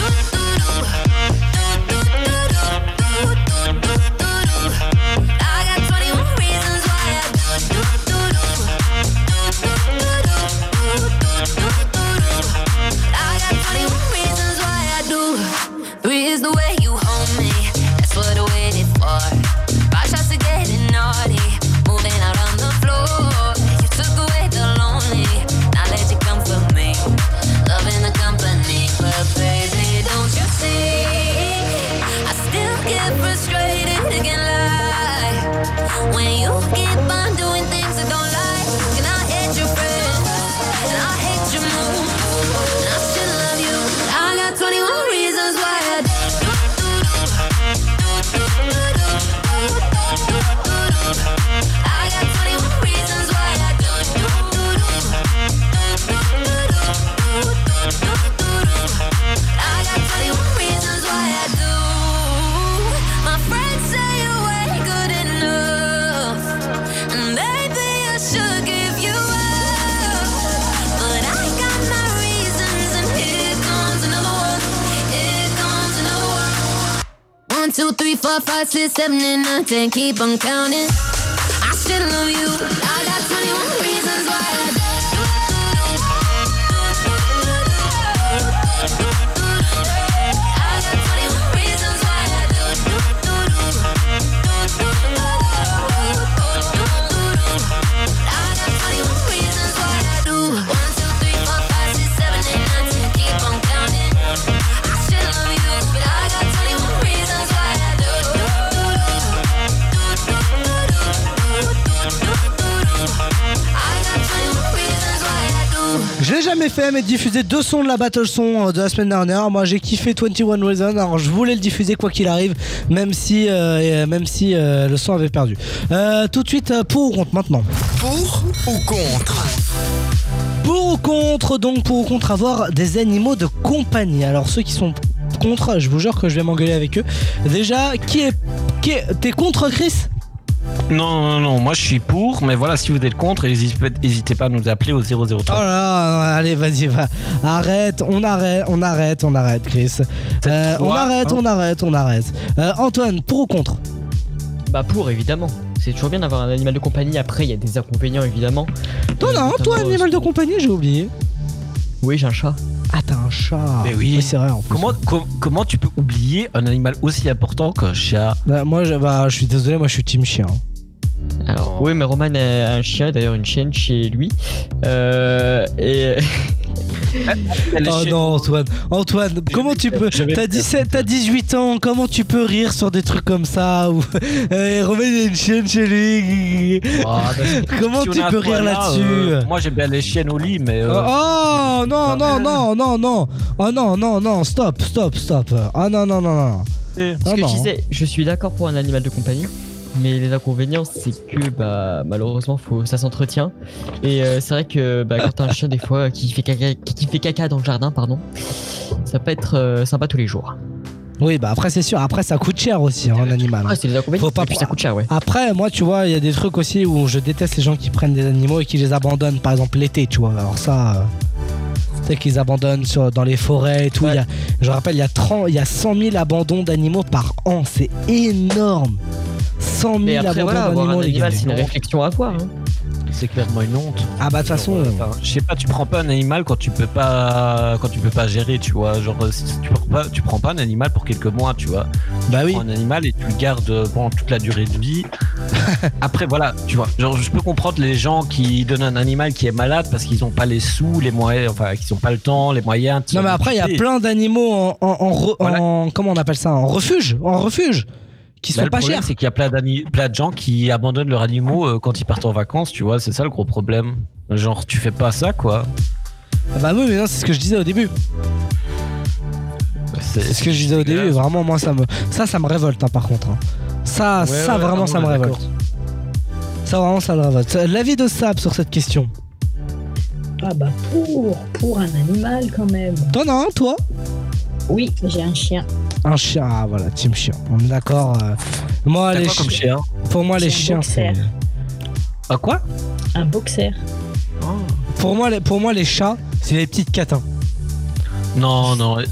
Two, three, four, five, six, seven, and nine, ten. Keep on counting. I still love you. Jamais fait, mais diffuser deux sons de la battle son euh, de la semaine dernière. Moi, j'ai kiffé 21 Reasons. Alors, je voulais le diffuser quoi qu'il arrive, même si, euh, et, euh, même si euh, le son avait perdu. Euh, tout de suite, pour ou contre maintenant. Pour ou contre Pour ou contre, donc pour ou contre avoir des animaux de compagnie. Alors ceux qui sont contre, je vous jure que je vais m'engueuler avec eux. Déjà, qui est, qui est- t'es contre Chris? Non, non, non, moi je suis pour, mais voilà, si vous êtes contre, n'hésitez pas à nous appeler au 003. Oh là là, allez vas-y va. Arrête, on arrête, on arrête, on arrête Chris. Euh, on arrête, hein. on arrête, on arrête. Euh, Antoine, pour ou contre? Bah pour évidemment. C'est toujours bien d'avoir un animal de compagnie. Après, il y a des inconvénients évidemment. Toi non, toi animal de compagnie, j'ai oublié. Oui, j'ai un chat. Ah t'as un chat. Mais oui, c'est vrai en plus. Comment, com- comment tu peux oublier un animal aussi important qu'un chat? Bah, moi je, bah, je suis désolé, moi je suis team chien. Alors, oui, mais Roman a un chien, d'ailleurs une chienne chez lui. Euh, et. Oh non Antoine, Antoine, comment tu peux T'as 17, t'as 18 ans, comment tu peux rire sur des trucs comme ça ou Romain il a une chienne chez lui Ah, bah, Comment si tu peux rire là-dessus euh, Moi j'aime bien les chiennes au lit, mais. euh, Oh non non non non non Oh non non non stop stop stop Ah non non non non Ce Ah que non. je disais, je suis d'accord pour un animal de compagnie. Mais les inconvénients, c'est que bah, malheureusement, faut, ça s'entretient. Et euh, c'est vrai que bah, quand t'as un chien, des fois, qui fait, caca, qui, fait caca dans le jardin, pardon, ça peut être euh, sympa tous les jours. Oui bah après c'est sûr, après ça coûte cher aussi hein, un animal. Ah, c'est les inconvénients, Faut pas ça coûte cher, ouais. Après, moi, tu vois, il y a des trucs aussi où je déteste les gens qui prennent des animaux et qui les abandonnent, par exemple l'été, tu vois. Alors ça, euh, sais qu'ils abandonnent sur, dans les forêts et tout. Il y a, je rappelle, il y, a 30, il y a 100 000 abandons d'animaux par an. C'est énorme. 100 000 Mais après, abandons voilà, d'animaux, c'est une réflexion à avoir. hein. C'est clairement une honte. Ah bah de toute façon, Enfin, je sais pas, tu prends pas un animal quand tu peux pas quand tu peux pas gérer, tu vois. Genre si tu prends pas tu prends pas un animal pour quelques mois, tu vois. Bah tu oui. prends un animal et tu le gardes pendant toute la durée de vie. Après voilà, tu vois. Genre je peux comprendre les gens qui donnent un animal qui est malade parce qu'ils ont pas les sous, les moyens, enfin qu'ils ont pas le temps, les moyens. Non mais après il y a plein d'animaux en, en, en en- comment on appelle ça en refuge en refuge qui Bah, sont pas chers. c'est qu'il y a plein, plein de gens qui abandonnent leurs animaux euh, quand ils partent en vacances, tu vois, c'est ça le gros problème. Genre, tu fais pas ça, quoi. Ah bah oui mais non c'est ce que je disais au début. C'est ce que je disais au début. Vraiment moi ça me ça ça me révolte hein, par contre. hein. Ça Ouais, ça ouais, vraiment ça me révolte. Ça vraiment ça me révolte. L'avis de Sab sur cette question. Ah bah pour, pour un animal quand même. T'en as un toi? Oui, j'ai un chien. Un chien ah voilà team chien. On est d'accord. euh, Moi T'as les quoi comme chiens. chien Pour moi les C'est un chiens c'est. boxer. Ah quoi? Un boxer. Pour moi les pour moi les chats c'est les petites catins. Non, non, les